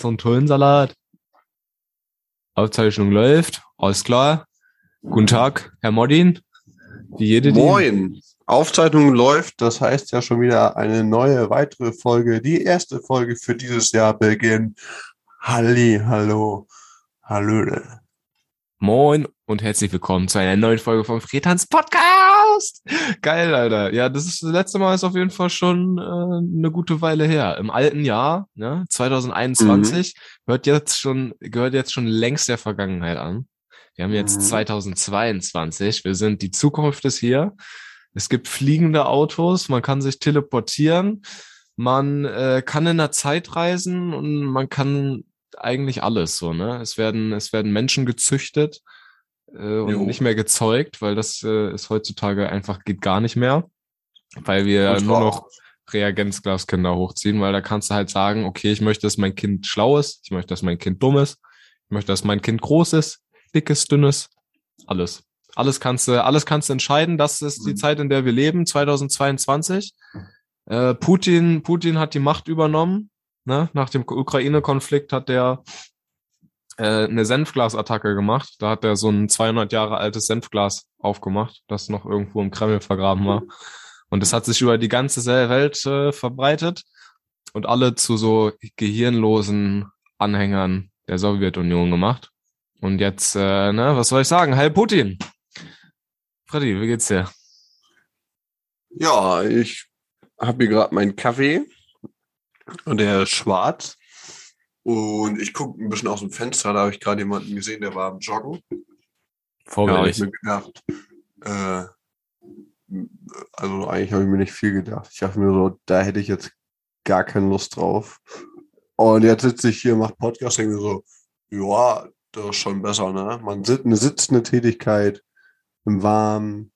so einen tollen Salat. Aufzeichnung läuft, alles klar. Guten Tag, Herr Modin. Wie jede Moin. Aufzeichnung läuft, das heißt ja schon wieder eine neue, weitere Folge. Die erste Folge für dieses Jahr beginnt. Halli, hallo, hallöle. Moin und herzlich willkommen zu einer neuen Folge vom Fretans Podcast. Geil, Alter. Ja, das ist das letzte Mal ist auf jeden Fall schon äh, eine gute Weile her. Im alten Jahr, ne, 2021, mhm. hört jetzt schon, gehört jetzt schon längst der Vergangenheit an. Wir haben jetzt mhm. 2022. Wir sind, die Zukunft ist hier. Es gibt fliegende Autos, man kann sich teleportieren, man äh, kann in der Zeit reisen und man kann eigentlich alles so, ne? Es werden, es werden Menschen gezüchtet äh, und jo. nicht mehr gezeugt, weil das äh, ist heutzutage einfach geht gar nicht mehr, weil wir und nur noch Reagenzglaskinder hochziehen, weil da kannst du halt sagen, okay, ich möchte, dass mein Kind schlau ist, ich möchte, dass mein Kind dumm ist, ich möchte, dass mein Kind groß ist, dickes, dünnes, alles. Alles kannst du, alles kannst du entscheiden. Das ist die mhm. Zeit, in der wir leben, 2022. Äh, Putin, Putin hat die Macht übernommen. Ne? Nach dem Ukraine-Konflikt hat der äh, eine Senfglasattacke gemacht. Da hat er so ein 200 Jahre altes Senfglas aufgemacht, das noch irgendwo im Kreml vergraben war. Und es hat sich über die ganze Welt äh, verbreitet und alle zu so gehirnlosen Anhängern der Sowjetunion gemacht. Und jetzt, äh, ne, was soll ich sagen? Heil Putin! Freddy, wie geht's dir? Ja, ich habe hier gerade meinen Kaffee und der ist schwarz. Und ich gucke ein bisschen aus dem Fenster, da habe ich gerade jemanden gesehen, der war am Joggen. Vorbildlich. Ja, ich mir gedacht, äh, also eigentlich habe ich mir nicht viel gedacht. Ich dachte mir so, da hätte ich jetzt gar keine Lust drauf. Und jetzt sitze ich hier, mache Podcast, denke mir so, ja, das ist schon besser, ne? Man sitzt eine sitzende Tätigkeit im Warmen.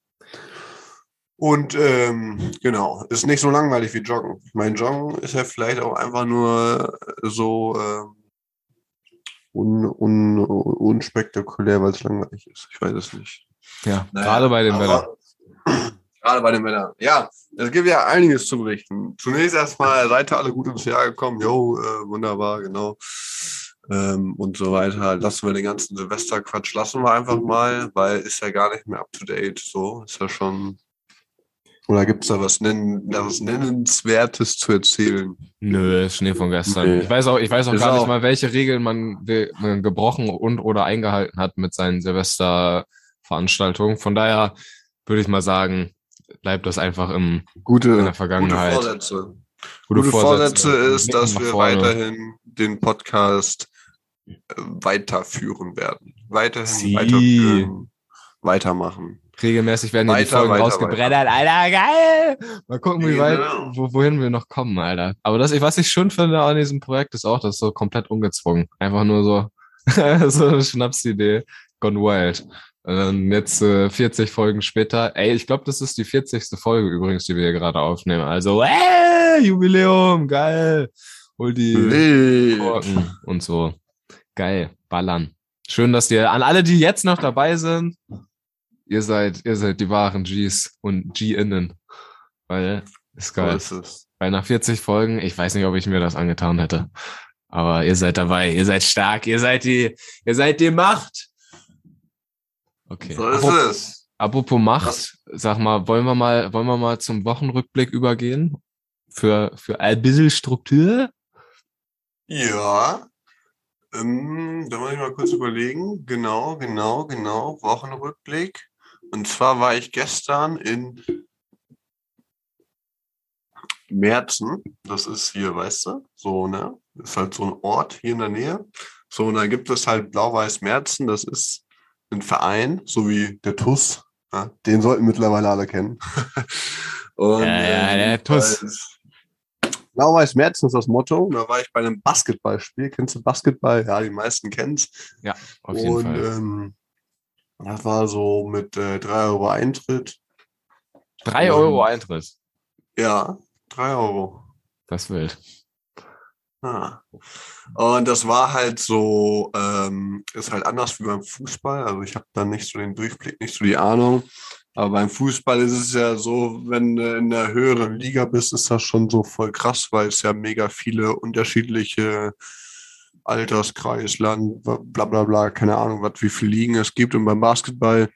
Und ähm, genau, ist nicht so langweilig wie Joggen. Mein Joggen ist ja vielleicht auch einfach nur so äh, un, un, unspektakulär, weil es langweilig ist. Ich weiß es nicht. Ja, naja, gerade bei den Männern. Gerade bei den Männern. Ja, es gibt ja einiges zu berichten. Zunächst erstmal, seid ihr alle gut ins Jahr gekommen. Jo, äh, wunderbar, genau ähm, und so weiter. Lassen wir den ganzen Silvesterquatsch, lassen wir einfach mal, weil ist ja gar nicht mehr up to date. So ist ja schon. Oder gibt es da was, Nennen, was Nennenswertes zu erzählen? Nö, Schnee von gestern. Okay. Ich weiß auch, ich weiß auch ist gar auch nicht mal, welche Regeln man, man gebrochen und oder eingehalten hat mit seinen Silvesterveranstaltungen. Von daher würde ich mal sagen, bleibt das einfach im, gute, in der Vergangenheit. Gute Vorsätze. Gute, gute Vorsätze, Vorsätze ist, dass wir weiterhin den Podcast weiterführen werden. Weiterhin Sie. weiterführen, weitermachen. Regelmäßig werden weiter, die Folgen weiter, rausgebreddert, weiter. Alter, geil! Mal gucken, wie weit, genau. wo, wohin wir noch kommen, Alter. Aber das, was ich schön finde an diesem Projekt, ist auch, das ist so komplett ungezwungen. Einfach nur so, so eine Schnapsidee, gone wild. Und dann jetzt äh, 40 Folgen später. Ey, ich glaube, das ist die 40. Folge übrigens, die wir hier gerade aufnehmen. Also, ey, Jubiläum, geil. Hol die Korken und so. Geil, ballern. Schön, dass ihr, an alle, die jetzt noch dabei sind, ihr seid, ihr seid die wahren Gs und G-Innen. Weil, ist geil. So ist es. Weil nach 40 Folgen, ich weiß nicht, ob ich mir das angetan hätte. Aber ihr seid dabei, ihr seid stark, ihr seid die, ihr seid die Macht. Okay. So ist apropos, es. Apropos Macht, Was? sag mal, wollen wir mal, wollen wir mal zum Wochenrückblick übergehen? Für, für ein bisschen Struktur? Ja. Ähm, da muss ich mal kurz überlegen. Genau, genau, genau. Wochenrückblick. Und zwar war ich gestern in Merzen. Das ist hier, weißt du? So, ne? Das ist halt so ein Ort hier in der Nähe. So, und da gibt es halt Blau-Weiß Merzen. Das ist ein Verein, so wie der TUS. Ja, den sollten mittlerweile alle kennen. und, ja, ja, der ähm, TUS. Blau-Weiß Merzen ist das Motto. Da war ich bei einem Basketballspiel. Kennst du Basketball? Ja, die meisten kennen es. Ja, auf jeden und, Fall. Ähm, das war so mit äh, 3 Euro Eintritt. 3 Euro Eintritt? Ja, 3 Euro. Das wild. Ah. Und das war halt so, ähm, ist halt anders wie beim Fußball. Also ich habe da nicht so den Durchblick, nicht so die Ahnung. Aber beim Fußball ist es ja so, wenn du in der höheren Liga bist, ist das schon so voll krass, weil es ja mega viele unterschiedliche Alterskreis, Land, bla bla bla, keine Ahnung, was wie viele Ligen es gibt. Und beim Basketball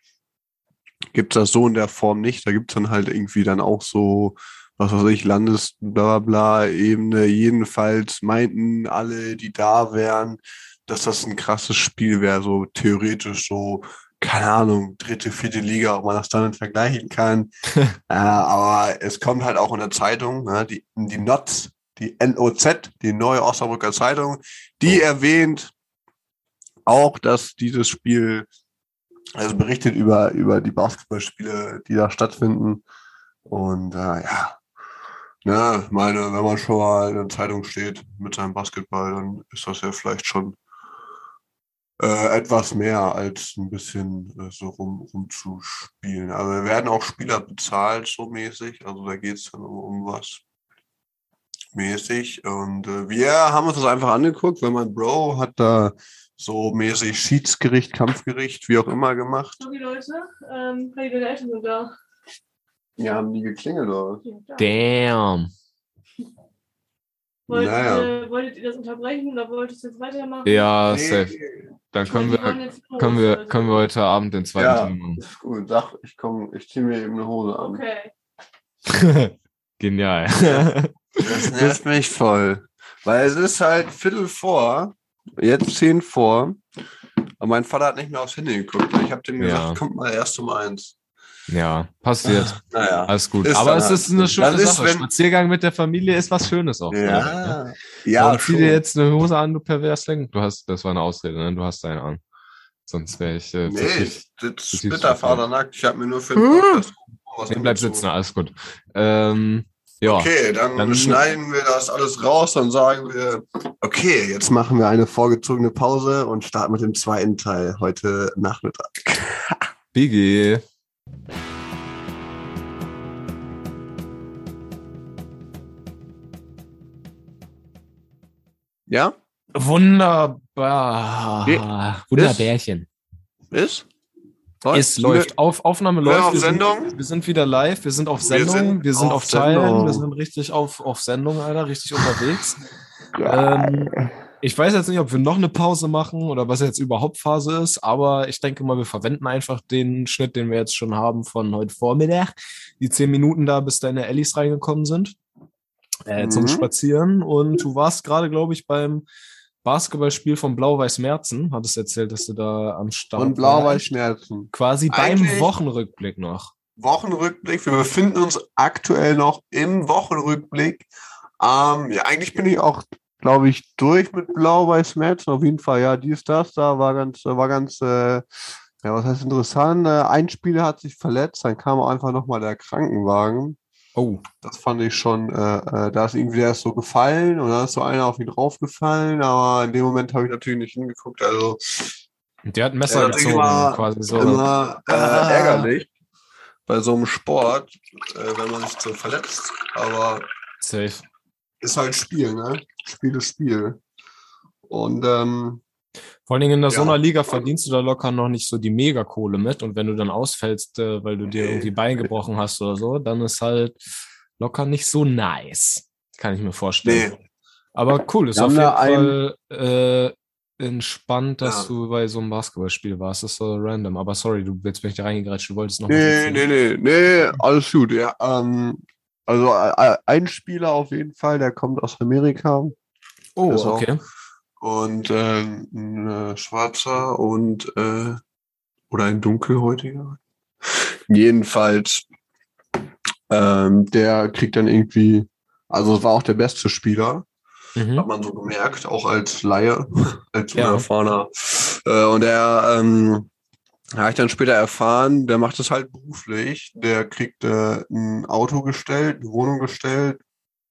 gibt es das so in der Form nicht. Da gibt es dann halt irgendwie dann auch so, was weiß ich, Landes, bla bla bla, Ebene. Jedenfalls meinten alle, die da wären, dass das ein krasses Spiel wäre, so theoretisch so, keine Ahnung, dritte, vierte Liga, ob man das dann vergleichen kann. äh, aber es kommt halt auch in der Zeitung, ne, die, die NOTZ, die NOZ, die neue Osnabrücker Zeitung, die erwähnt auch, dass dieses Spiel, also berichtet über, über die Basketballspiele, die da stattfinden. Und äh, ja, ne, meine, wenn man schon mal in der Zeitung steht mit seinem Basketball, dann ist das ja vielleicht schon äh, etwas mehr als ein bisschen äh, so rum, rumzuspielen. Also wir werden auch Spieler bezahlt, so mäßig. Also da geht es dann um, um was mäßig. Und äh, wir haben uns das einfach angeguckt, weil mein Bro hat da so mäßig Schiedsgericht, Kampfgericht, wie auch immer gemacht. So, die Leute, ähm, deine Eltern sind da. Ja, haben die geklingelt, oder? Damn. Wollt, Naja. äh, wolltet ihr das unterbrechen oder wolltet ihr jetzt weitermachen? Ja, Nee, safe. Dann können wir, können wir, können wir heute Abend den zweiten Ja, Teil machen. ist gut. Sag, ich komm, ich ziehe mir eben eine Hose an. Okay. Genial. Das nervt mich voll. Weil es ist halt Viertel vor, jetzt zehn vor. Und mein Vater hat nicht mehr aufs Handy geguckt. Ich habe dem Ja. gesagt, kommt mal erst um eins. ja, passiert. Naja. Alles gut. Ist Aber es halt ist eine schöne ist, Sache. Spaziergang mit der Familie ist was Schönes auch. vielleicht, ne? Ja, ja, und zieh schon. dir jetzt eine Hose an, du Perversling. Du hast, das war eine Ausrede, ne? Du hast eine an. Sonst wäre ich äh, Nee, ich sitze siehst splitterfadernackt. Ich habe mir nur für den Podcast Nee, bleib sitzen, alles gut. Ähm, ja. Okay, dann, Dann- schneiden wir das alles raus, dann sagen wir, okay, jetzt machen wir eine vorgezogene Pause und starten mit dem zweiten Teil heute Nachmittag. Biggie. Ja? Wunderbar. Wunderbärchen. Ist? Es läuft. Auf, Aufnahme wir läuft. auf wir, Sendung? Sind, wir sind wieder live. Wir sind auf Wir Sendung. Wir sind sind, auf auf, Teilen. Wir sind richtig auf, auf Sendung, Alter. Richtig unterwegs. Ähm, ich weiß jetzt nicht, ob wir noch eine Pause machen oder was jetzt überhaupt Phase ist, aber ich denke mal, wir verwenden einfach den Schnitt, den wir jetzt schon haben von heute Vormittag. Die zehn Minuten da, bis deine Ellis reingekommen sind. Äh, Zum Mhm. Spazieren. Und du warst gerade, glaube ich, beim Basketballspiel von Blau-Weiß Merzen. Hattest erzählt, dass du da am Start Und blau-weiß. Schmerzen. Quasi beim Eigentlich- Wochenrückblick noch. Wochenrückblick. Wir befinden uns aktuell noch im Wochenrückblick. Ähm, ja, eigentlich bin ich auch, glaube ich, durch mit Blau-Weiß Merzen. Auf jeden Fall, ja, dies, das, da war ganz, war ganz, äh, ja, was heißt interessant. Äh, ein Spieler hat sich verletzt, dann kam einfach nochmal der Krankenwagen. Oh. Das fand ich schon, äh, äh, da ist irgendwie der ist so gefallen und dann ist so einer auf ihn draufgefallen, aber in dem Moment habe ich natürlich nicht hingeguckt. Also Und der hat ein Messer Ja, das ist gezogen, immer- quasi so. immer äh, Ah. ärgerlich bei so einem Sport, äh, wenn man sich so verletzt. Aber Safe. ist halt Spiel, ne? Spiel ist Spiel. Und ähm, Vor allen Dingen in der Ja. so einer Liga verdienst du da locker noch nicht so die Megakohle mit. Und wenn du dann ausfällst, äh, weil du dir irgendwie Bein gebrochen hast oder so, dann ist halt locker nicht so nice. Kann ich mir vorstellen. nee, Aber cool, ist Wir auf haben jeden Fall äh, entspannt, dass Ja. du bei so einem Basketballspiel warst. Das ist so random. Aber sorry, du jetzt bin ich da reingegrätscht, du wolltest noch nee, nee, nee, nee, alles gut. Ja, ähm, also äh, ein Spieler auf jeden Fall, der kommt aus Amerika. Oh, auch- okay. Und äh, ein äh, schwarzer und äh, oder ein dunkelhäutiger. Jedenfalls, ähm, der kriegt dann irgendwie, also es war auch der beste Spieler, Mhm. hat man so gemerkt, auch als Laie, als Ja. unerfahrener. Äh, und er ähm, habe ich dann später erfahren, der macht es halt beruflich. Der kriegt äh, ein Auto gestellt, eine Wohnung gestellt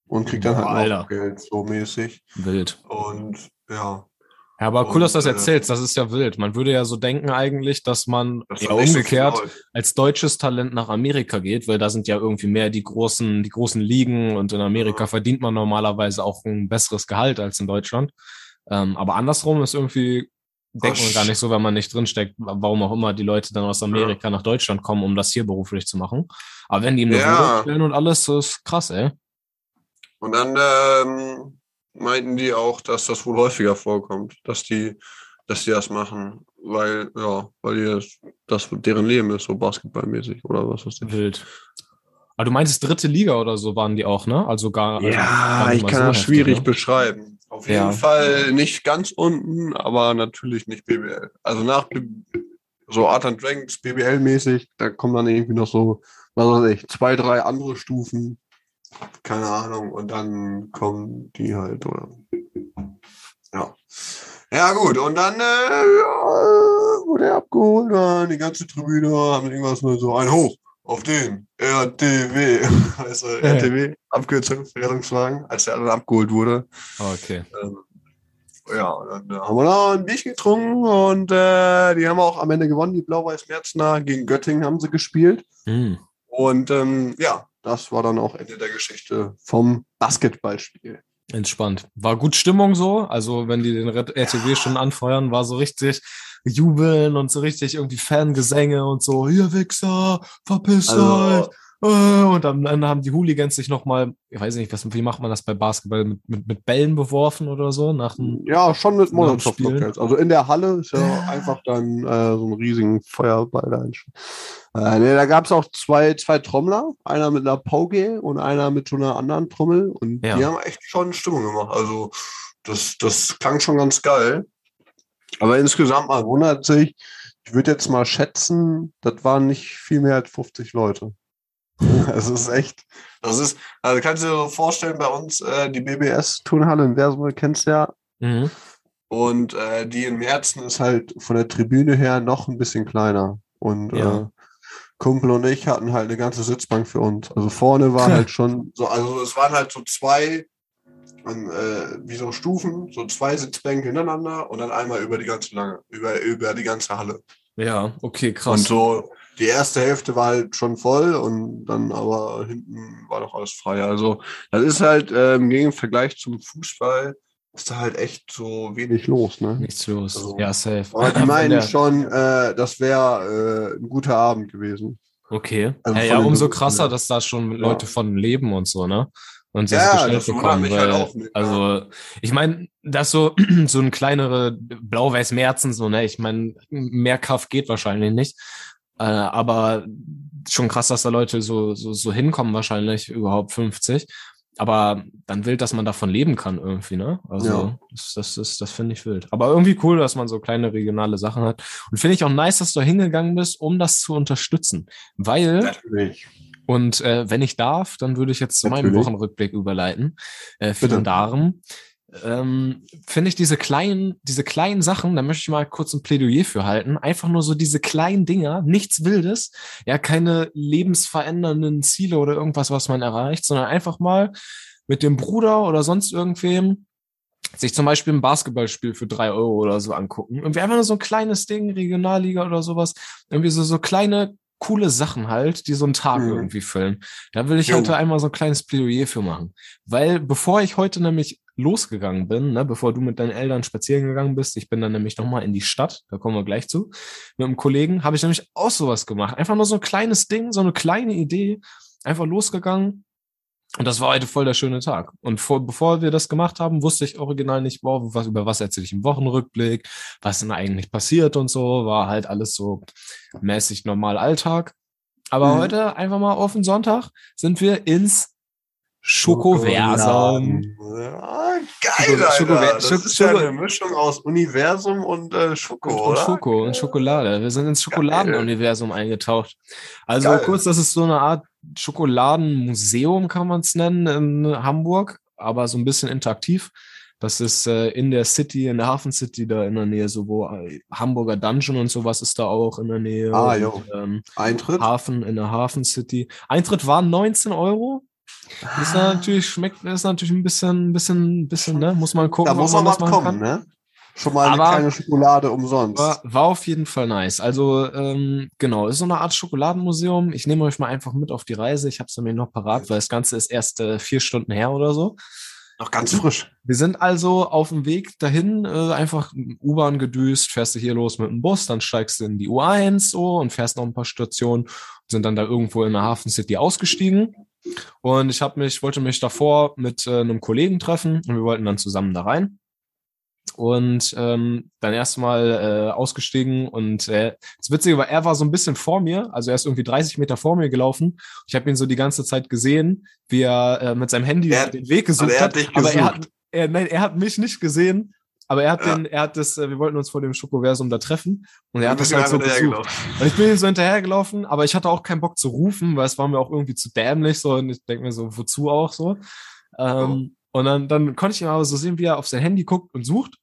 und kriegt dann halt Alter. noch Geld, so mäßig. Wild. Und ja, Ja, aber cool, dass du das äh, erzählst. Das ist ja wild. Man würde ja so denken eigentlich, dass man das ja so umgekehrt Leute. als deutsches Talent nach Amerika geht, weil da sind ja irgendwie mehr die großen, die großen Ligen und in Amerika Ja. verdient man normalerweise auch ein besseres Gehalt als in Deutschland. Ähm, aber andersrum ist irgendwie, denkt man gar nicht so, wenn man nicht drinsteckt, warum auch immer die Leute dann aus Amerika nach Deutschland kommen, um das hier beruflich zu machen. Aber wenn die ihm eine Ja. Wohnung stellen und alles, das ist krass, ey. Und dann, ähm, meinten die auch, dass das wohl häufiger vorkommt, dass die, dass die das machen, weil, ja, weil die das, das deren Leben ist, so basketballmäßig oder was ist das? Wild. Aber du meintest dritte Liga oder so waren die auch, ne? Also gar. also Ja, nicht ich kann so das heftig, schwierig ne? beschreiben. Auf jeden Ja. Fall nicht ganz unten, aber natürlich nicht BBL. Also nach so Art and Dragons BBL-mäßig, da kommen dann irgendwie noch so, was weiß ich, zwei, drei andere Stufen. Keine Ahnung. Und dann kommen die halt, oder? Ja. Ja, gut. Und dann äh, ja, wurde er abgeholt, dann die ganze Tribüne haben irgendwas nur so ein Hoch auf den RTW, also RTW, Abkürzung für Rettungswagen, als der dann abgeholt wurde. Okay. Ähm, ja, dann haben wir da ein Bierchen getrunken und äh, die haben auch am Ende gewonnen, die Blau-Weiß-Merzner. Gegen Göttingen haben sie gespielt. Hm. Und ähm, ja, das war dann auch Ende der Geschichte vom Basketballspiel. Entspannt. War gut Stimmung so. Also, wenn die den Red- RTW schon anfeuern, war so richtig jubeln und so richtig irgendwie Fangesänge und so, hier Wichser, verpisst Also- euch. Äh, Und dann, dann haben die Hooligans sich nochmal, ich weiß nicht, was, wie macht man das bei Basketball, mit, mit, mit Bällen beworfen oder so? Nach dem, Ja, schon mit Molotov. Also in der Halle ist ja, Ja. einfach dann äh, so ein riesigen Feuerball da. entstanden. Äh, nee, da gab es auch zwei, zwei Trommler, einer mit einer Pauke und einer mit so einer anderen Trommel. Und Ja. die haben echt schon Stimmung gemacht. Also das, das klang schon ganz geil. Aber insgesamt mal wundert sich, ich würde jetzt mal schätzen, das waren nicht viel mehr als 50 Leute. Es ist echt, das ist, also kannst du dir so vorstellen, bei uns äh, die BBS-Turnhalle in Versmold kennst du ja, Mhm. und äh, die in Merzen ist halt von der Tribüne her noch ein bisschen kleiner. Und Ja. äh, Kumpel und ich hatten halt eine ganze Sitzbank für uns. Also vorne war halt schon so, also es waren halt so zwei, ähm, äh, wie so Stufen, so zwei Sitzbänke hintereinander und dann einmal über die ganze lange, über, über die ganze Halle. Ja, okay, Und krass. so die erste Hälfte war halt schon voll und dann aber hinten war noch alles frei. Also das ist halt ähm, im Vergleich zum Fußball ist da halt echt so wenig los, ne? Nichts los. Also- ja, safe. Aber die meinen schon, äh, das wäre äh, ein guter Abend gewesen. Okay. Also ja, ja, umso krasser, ja. dass da schon. Leute von leben und so, ne? Und sie Ja, gestellt bekommen. mich Weil, halt auch mit, also, ich meine, dass so, so ein kleinere Blau-Weiß-Merzen, so, ne? Ich meine, mehr Kaff geht wahrscheinlich nicht. Äh, aber schon krass, dass da Leute so, so, so hinkommen, wahrscheinlich überhaupt 50. Aber dann wild, dass man davon leben kann irgendwie, ne? Also, Ja. das, das ist, das finde ich wild. Aber irgendwie cool, dass man so kleine regionale Sachen hat. Und finde ich auch nice, dass du hingegangen bist, um das zu unterstützen. Weil, Natürlich. und äh, wenn ich darf, dann würde ich jetzt zu meinem Natürlich. Wochenrückblick überleiten. Äh, vielen Bitte. Darm. Ähm, Finde ich diese kleinen, diese kleinen Sachen, da möchte ich mal kurz ein Plädoyer für halten. Einfach nur so diese kleinen Dinger, nichts Wildes, ja, keine lebensverändernden Ziele oder irgendwas, was man erreicht, sondern einfach mal mit dem Bruder oder sonst irgendwem sich zum Beispiel ein Basketballspiel für drei Euro oder so angucken. Irgendwie einfach nur so ein kleines Ding, Regionalliga oder sowas. Irgendwie so, so kleine, coole Sachen halt, die so einen Tag Mhm. irgendwie füllen. Da will ich Jo. heute einmal so ein kleines Plädoyer für machen. Weil bevor ich heute nämlich losgegangen bin, ne, bevor du mit deinen Eltern spazieren gegangen bist, ich bin dann nämlich nochmal in die Stadt, da kommen wir gleich zu, mit einem Kollegen, habe ich nämlich auch sowas gemacht. Einfach nur so ein kleines Ding, so eine kleine Idee, einfach losgegangen, und das war heute voll der schöne Tag. Und vor, bevor wir das gemacht haben, wusste ich original nicht, wow, was, über was erzähle ich im Wochenrückblick, was denn eigentlich passiert und so. War halt alles so mäßig normal Alltag. Aber Mhm. heute, einfach mal auf den Sonntag, sind wir ins Schokoversum. Geil, Schoko- Alter. Schoko- Das Schoko- ist ja Schoko- eine Mischung aus Universum und äh, Schoko, Und, oder? Schoko und Schokolade. Wir sind ins Schokoladenuniversum eingetaucht. Also Geil. kurz, das ist so eine Art Schokoladenmuseum, kann man es nennen, in Hamburg, aber so ein bisschen interaktiv. Das ist äh, in der City, in der Hafen City, da in der Nähe, so wo äh, Hamburger Dungeon und sowas ist da auch in der Nähe. Ah, und, jo. ähm, Eintritt? Hafen, in der Hafen City. Eintritt war 19 Euro. Ist natürlich, schmeckt, ist natürlich ein bisschen, bisschen, bisschen, ne? Muss man gucken, Da muss man was kommen, kann. ne? Schon mal eine Aber- kleine Schokolade umsonst. War, war auf jeden Fall nice. Also, ähm, genau, ist so eine Art Schokoladenmuseum. Ich nehme euch mal einfach mit auf die Reise. Ich habe es nämlich noch parat, weil das Ganze ist erst äh, vier Stunden her oder so. Noch ganz frisch. Wir sind also auf dem Weg dahin, äh, einfach U-Bahn gedüst, fährst du hier los mit dem Bus, dann steigst du in die U1 so und fährst noch ein paar Stationen, sind dann da irgendwo in der Hafen City ausgestiegen. Und ich habe mich, wollte mich davor mit äh, einem Kollegen treffen und wir wollten dann zusammen da rein. Und ähm, dann erstmal äh, ausgestiegen und äh, das Witzige war, er war so ein bisschen vor mir, also er ist irgendwie 30 Meter vor mir gelaufen. Ich habe ihn so die ganze Zeit gesehen, wie er äh, mit seinem Handy Er- den Weg gesucht also hat aber er hat, er, nein, er hat mich nicht gesehen, aber er hat Ja. den, er hat das, äh, wir wollten uns vor dem Schokoversum da treffen und er hat das halt so gesucht. Und ich bin ihm so hinterhergelaufen, aber ich hatte auch keinen Bock zu rufen, weil es war mir auch irgendwie zu dämlich so und ich denke mir so, wozu auch so. Ähm, Und dann, dann konnte ich ihn aber so sehen, wie er auf sein Handy guckt und sucht.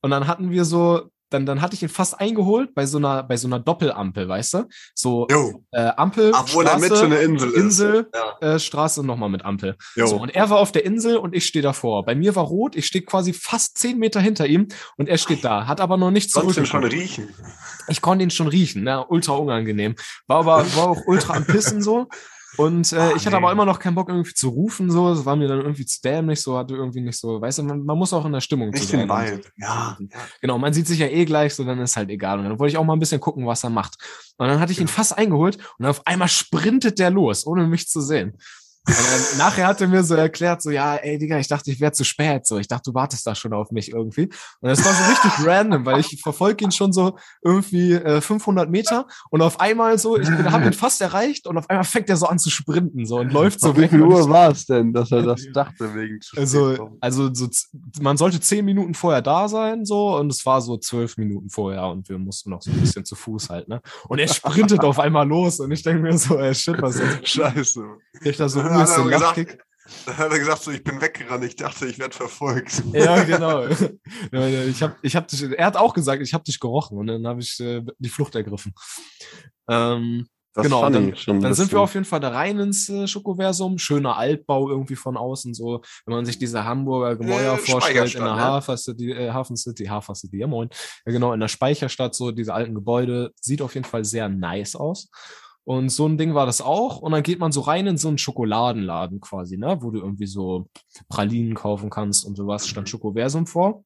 Und dann hatten wir so, dann, dann hatte ich ihn fast eingeholt bei so einer, bei so einer Doppelampel, weißt du? So äh, Ampel, Mitte Straße, eine Insel. Insel, Ja. äh, Straße nochmal mit Ampel. Jo. So, und er war auf der Insel und ich stehe davor. Bei mir war rot, ich stehe quasi fast zehn Meter hinter ihm und er steht da, hat aber noch nicht Sonst den schon zurückgeguckt. riechen. Ich konnte ihn schon riechen, ne? ultra unangenehm. War aber war auch ultra am Pissen so. Und äh, Ah, ich hatte nee. aber immer noch keinen Bock irgendwie zu rufen, so. Es war mir dann irgendwie zu dämlich, so hatte irgendwie nicht so, weißt du, man, man muss auch in der Stimmung Nicht den sein. Vibe. Ja. Genau, man sieht sich ja eh gleich, so dann ist halt egal. Und dann wollte ich auch mal ein bisschen gucken, was er macht. Und dann hatte ich ihn fast eingeholt und auf einmal sprintet der los, ohne mich zu sehen. Und dann, nachher hat er mir so erklärt, so, ja, ey, Digga, ich dachte, ich wäre zu spät, so, ich dachte, du wartest da schon auf mich irgendwie. Und das war so richtig random, weil ich verfolge ihn schon so irgendwie äh, 500 Meter und auf einmal so, ich habe ihn fast erreicht und auf einmal fängt er so an zu sprinten, so, und läuft so wie weg. viel ich- Uhr war es denn, dass er das dachte wegen zu also, also so, man sollte zehn Minuten vorher da sein, so, und es war so zwölf Minuten vorher und wir mussten noch so ein bisschen zu Fuß halt, ne? Und er sprintet auf einmal los und ich denke mir so, ey, shit, was ist Scheiße. ich da so Er gesagt, Lachkick? Dann hat er gesagt, so, ich bin weggerannt, ich dachte, ich werde verfolgt. Ja, genau. ich hab, ich hab dich, er hat auch gesagt, ich habe dich gerochen und dann habe ich äh, die Flucht ergriffen. Ähm, Das Genau, fand dann- ich schon ein Dann sind wir auf jeden Fall da rein ins äh, Schokoversum. Schöner Altbau irgendwie von außen, so, wenn man sich diese Hamburger Gemäuer Äh, vorstellt, in der Speicherstadt, ne? Hafer City, äh, Hafen City, Hafer City, ja moin. Ja, genau, in der Speicherstadt, so diese alten Gebäude, sieht auf jeden Fall sehr nice aus. Und so ein Ding war das auch. Und dann geht man so rein in so einen Schokoladenladen quasi, ne, wo du irgendwie so Pralinen kaufen kannst und sowas, stand Schokoversum vor.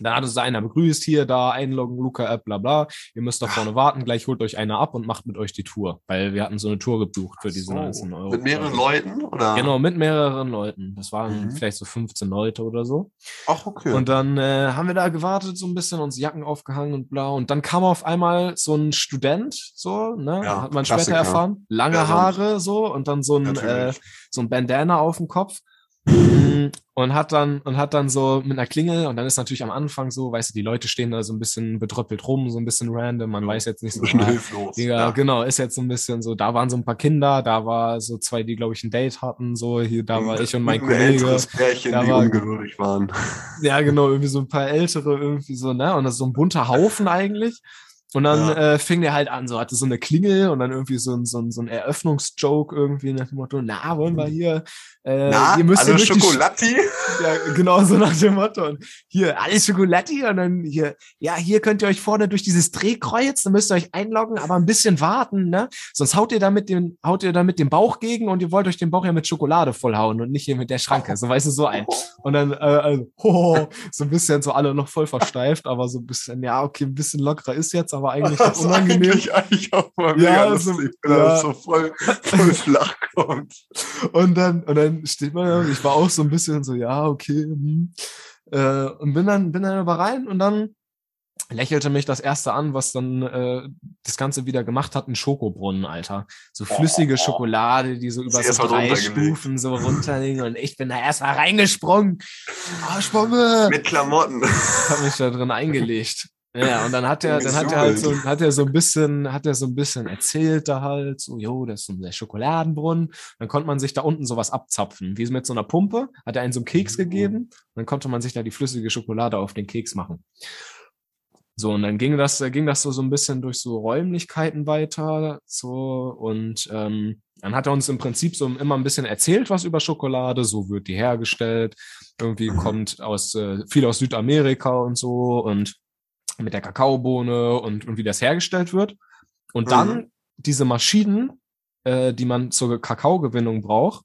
Da hat uns einer begrüßt, hier, da, einloggen, Luca-App, bla bla. Ihr müsst da vorne warten, gleich holt euch einer ab und macht mit euch die Tour. Weil wir hatten so eine Tour gebucht für diese So, 19 Euro. Mit mehreren Leuten? Oder? Genau, mit mehreren Leuten. Das waren Mhm. vielleicht so 15 Leute oder so. Ach, okay. Und dann äh, haben wir da gewartet, so ein bisschen, uns Jacken aufgehangen und bla. Und dann kam auf einmal so ein Student, so, ne? Ja, Hat man Klassiker. später erfahren. Lange Ja, Haare, so, und dann so ein, äh, so ein Bandana auf dem Kopf. Mm, und hat dann und hat dann so mit einer Klingel und dann ist natürlich am Anfang so, weißt du, die Leute stehen da so ein bisschen bedröppelt rum, so ein bisschen random, man weiß jetzt nicht so, bisschen hilflos. Digga, genau, ist jetzt so ein bisschen so, da waren so ein paar Kinder, da war so zwei, die glaube ich ein Date hatten, so hier, da war ich und mein ein Kollege. Pärchen, Da die war- ungeduldig waren. Ja, genau, irgendwie so ein paar ältere irgendwie so, ne? Und das ist so ein bunter Haufen eigentlich. Und dann Ja. äh, fing der halt an, so hatte so eine Klingel und dann irgendwie so ein, so ein, so ein Eröffnungsjoke irgendwie nach dem Motto, na, wollen wir hier, äh, Na, ihr müsst also hier durch die Sch- Schokolati? ja, genau so nach dem Motto. Und hier, alles Schokolati und dann hier, ja, hier könnt ihr euch vorne durch dieses Drehkreuz, dann müsst ihr euch einloggen, aber ein bisschen warten, ne? Sonst haut ihr da mit dem, haut ihr da mit dem Bauch gegen und ihr wollt euch den Bauch ja mit Schokolade vollhauen und nicht hier mit der Schranke. So weißt du, so ein. Und dann, äh, also, ho, so ein bisschen so alle noch voll versteift, aber so ein bisschen, ja, okay, ein bisschen lockerer ist jetzt, aber eigentlich Das ist unangenehm. eigentlich, eigentlich auch mal Ja, mega also, lustig, wenn ja. das so voll, voll flach kommt. Und dann, und dann steht man da, ich war auch so ein bisschen so, ja, okay, hm. äh, und bin dann, bin dann aber rein und dann lächelte mich das erste an, was dann äh, das Ganze wieder gemacht hat, ein Schokobrunnen, Alter. So flüssige Schokolade, die so über Sie so drei. Stufen so runterliegen und ich bin da erst mal reingesprungen. Arschbombe! Mit Klamotten. Hab mich da drin eingelegt. Ja, und dann hat er, dann hat er halt so, hat er so ein bisschen, hat er so ein bisschen erzählt da halt, so, jo, das ist so der Schokoladenbrunnen. Dann konnte man sich da unten sowas abzapfen. Wie mit so einer Pumpe, hat er einen so einen Keks Mhm. gegeben. Dann konnte man sich da die flüssige Schokolade auf den Keks machen. So, und dann ging das, ging das so, so ein bisschen durch so Räumlichkeiten weiter, so, und, ähm, dann hat er uns im Prinzip so immer ein bisschen erzählt, was über Schokolade, so wird die hergestellt, irgendwie Mhm. kommt aus, äh, viel aus Südamerika und so, und mit der Kakaobohne und, und wie das hergestellt wird. Und dann Mhm. diese Maschinen, äh, die man zur Kakaogewinnung braucht,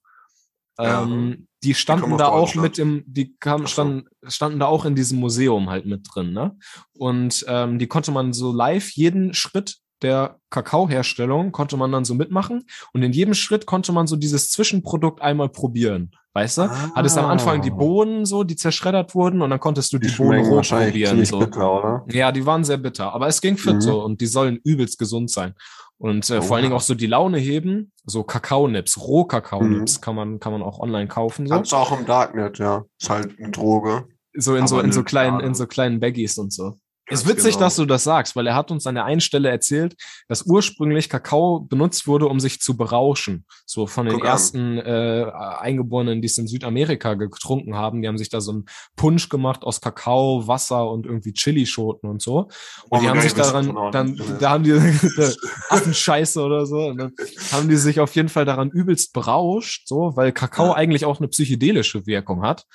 Ja. ähm, die standen aus da auch mit im, die so. standen, standen da auch in diesem Museum halt mit drin, ne? Und ähm, die konnte man so live jeden Schritt der Kakaoherstellung konnte man dann so mitmachen und in jedem Schritt konnte man so dieses Zwischenprodukt einmal probieren. Weißt du? Ah. Hattest am Anfang die Bohnen so, die zerschreddert wurden und dann konntest du die, Die Bohnen wahrscheinlich probieren. So. bitter, oder? Ja, die waren sehr bitter, aber es ging fit Mhm. so und die sollen übelst gesund sein. Und äh, vor allen. Dingen auch so die Laune heben, so Kakaonips, Rohkakaonips Mhm. kann man kann man auch online kaufen so. Kannst du auch im Darknet, ja. Ist halt eine Droge. so in so aber in so eine kleinen in so kleinen Baggies und so. Ganz ist witzig, genau. dass du das sagst, weil er hat uns an der einen Stelle erzählt, dass ursprünglich Kakao benutzt wurde, um sich zu berauschen. So von den an. ersten äh, Eingeborenen, die es in Südamerika getrunken haben, die haben sich da so einen Punsch gemacht aus Kakao, Wasser und irgendwie Chilischoten und so. Und Wollen die haben sich daran, dann, da haben die Affenscheiße oder so, und dann haben die sich auf jeden Fall daran übelst berauscht, so, weil Kakao Ja. eigentlich auch eine psychedelische Wirkung hat.